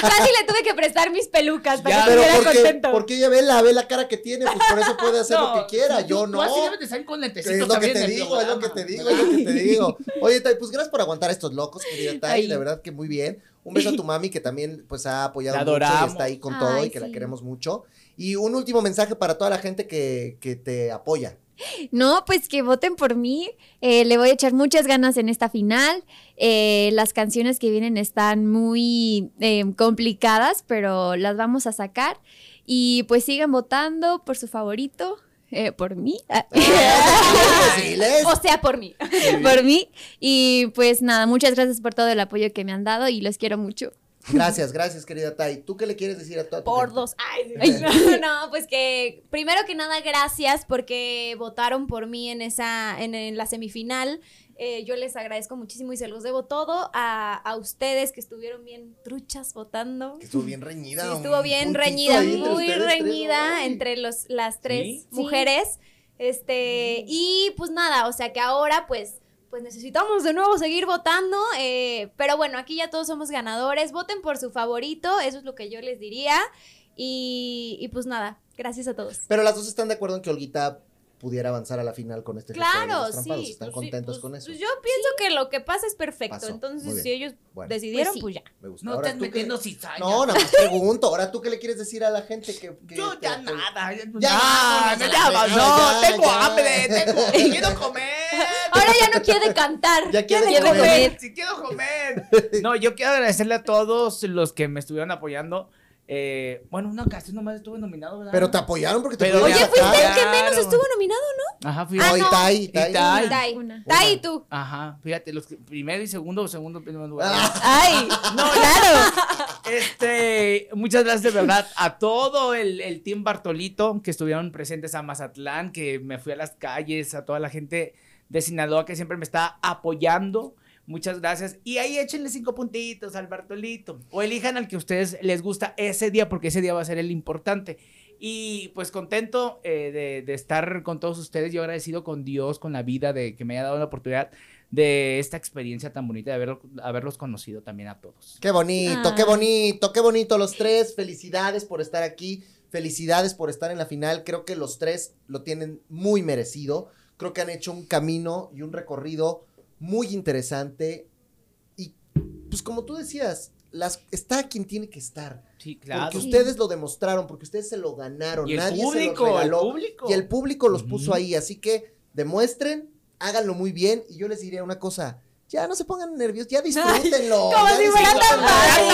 Casi le tuve que prestar mis pelucas para Ya, que estuviera contento. porque ella ve la, ve la cara que tiene, pues por eso puede hacer lo que quiera. tú- Yo tú no. así debes de con lentecitos Es lo que también te en el digo, es lo que te digo, es lo que te digo. Oye, Tai, pues gracias por aguantar a estos locos, querida Tai, de verdad que muy bien. Un beso a tu mami que también pues ha apoyado La mucho y está ahí con todo y que la queremos mucho. Y un último mensaje para toda la gente que, que te apoya. No, pues que voten por mí. Eh, le voy a echar muchas ganas en esta final. Eh, las canciones que vienen están muy eh, complicadas, pero las vamos a sacar. Y pues sigan votando por su favorito, eh, por mí. Deciles. O sea, por mí. por mí. Y pues nada, muchas gracias por todo el apoyo que me han dado y los quiero mucho. Gracias, gracias, querida Tai. ¿Tú qué le quieres decir a toda tu Por gente? dos. Ay, no, no, pues que primero que nada, gracias porque votaron por mí en esa, en, en la semifinal. Eh, yo les agradezco muchísimo y se los debo todo a, a ustedes que estuvieron bien truchas votando. Que estuvo bien reñida. Sí, estuvo bien reñida, muy tres, reñida ¿no? entre los, las tres ¿Sí? mujeres. Este, y pues nada, o sea que ahora pues, pues necesitamos de nuevo seguir votando. eh, pero bueno, aquí ya todos somos ganadores. Voten por su favorito, eso es lo que yo les diría. Y, y pues nada, gracias a todos. Pero las dos están de acuerdo en que Olguita pudiera avanzar a la final con este gesto de Claro, los trampados. sí. Están pues sí, contentos pues- con eso. pues yo pienso que lo que pasa es perfecto. Pasó, Entonces, si ellos Bueno. decidieron, Pues pues, sí. ya. Me gusta. No Ahora, estás ¿tú qué- metiendo cizaña. No, nada más pregunto. Ahora, ¿tú qué le quieres decir a la gente que. que Yo ya nada. Ya, Ya, ya, ya, ya, ya, pasó, ya, tengo ya. hambre, tengo, quiero comer. Ahora ya no quiere cantar. Ya quiere quiere comer. Si quiero comer. No, yo quiero agradecerle a todos los que me estuvieron apoyando. Eh, bueno, una ocasión nomás estuve nominado, ¿verdad? Pero te apoyaron porque te Pero Oye, fuiste el que menos estuvo nominado, ¿no? Ajá, fui No, y no. Tai, Tai. Y Tai. Tai. Una. Tai y tú. Ajá, fíjate, los que- primero y segundo, segundo, primer lugar. Ah, ¡Ay! No, claro. Este, muchas gracias de verdad a todo el, el team Bartolito que estuvieron presentes a Mazatlán, que me fui a las calles, a toda la gente de Sinaloa que siempre me está apoyando. Muchas gracias. Y ahí échenle cinco puntitos al Bartolito. O elijan al que a ustedes les gusta ese día, porque ese día va a ser el importante. Y pues contento eh, de, de estar con todos ustedes. Yo agradecido con Dios, con la vida, de que me haya dado la oportunidad de esta experiencia tan bonita, de haberlo- haberlos conocido también a todos. Qué bonito, qué bonito, qué bonito los tres. Felicidades por estar aquí. Felicidades por estar en la final. Creo que los tres lo tienen muy merecido. Creo que han hecho un camino y un recorrido muy interesante. Y pues como tú decías, las, está quien tiene que estar. Sí, claro. Porque ustedes lo demostraron, porque ustedes se lo ganaron. Y el Nadie público, se los el regaló. público. Y el público los puso ahí. Así que demuestren, háganlo muy bien. Y yo les diría una cosa. Ya no se pongan nerviosos, ya disfrútenlo. como ya si fuera tan fácil.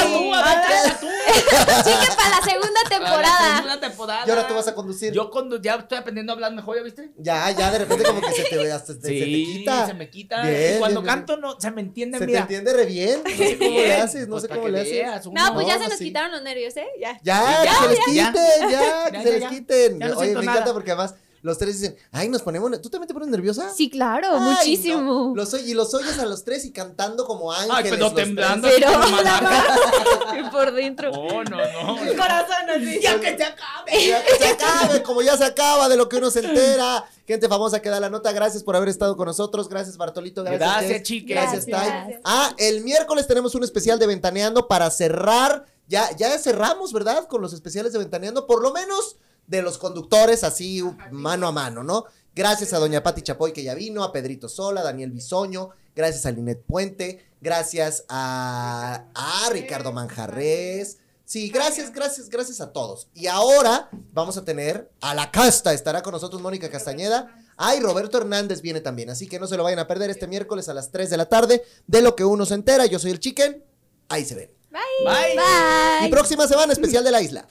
Chique para la segunda La temporada. segunda temporada. Y ahora tú vas a conducir. Yo cuando ya estoy aprendiendo a hablar mejor, ¿ya viste? Ya, ya de repente como que se te, hasta se, se te quita. se me quita. Bien, y cuando bien, canto no, se me entiende, Se te mira. entiende re bien. No sé cómo le haces, no Pues sé cómo que le haces. veas, No, pues ya No, se nos sí. quitaron los nervios, ¿eh? Ya. Ya, Ya, que se les quiten, ya, que se les quiten. Oye, me encanta porque además los tres dicen, ay, nos ponemos, ¿tú también te pones nerviosa? Sí, claro, Ay, muchísimo. no. Los y los oyes a los tres y cantando como ángeles. Ay, pero los temblando. tres. Pero la por dentro. No, no, no. Corazón así. Ya que se acabe. Ya que se acabe, como ya se acaba de lo que uno se entera. Gente famosa que da la nota, gracias por haber estado con nosotros. Gracias, Bartolito. Gracias, Gracias, chiques. Gracias, Gracias. Ah, el miércoles tenemos un especial de Ventaneando para cerrar. Ya, ya cerramos, ¿verdad? Con los especiales de Ventaneando, por lo menos de los conductores, así mano a mano, ¿no? Gracias a Doña Pati Chapoy que ya vino, a Pedrito Sola, a Daniel Bisoño, gracias a Linet Puente, gracias a, a Ricardo Manjarres. Sí, gracias, gracias, gracias a todos. Y ahora vamos a tener a la casta. Estará con nosotros Mónica Castañeda. Ay, Roberto Hernández viene también. Así que no se lo vayan a perder este miércoles a las 3 de la tarde. De lo que uno se entera. Yo soy el Chicken. Ahí se ven. Bye. Y próxima semana especial de la isla.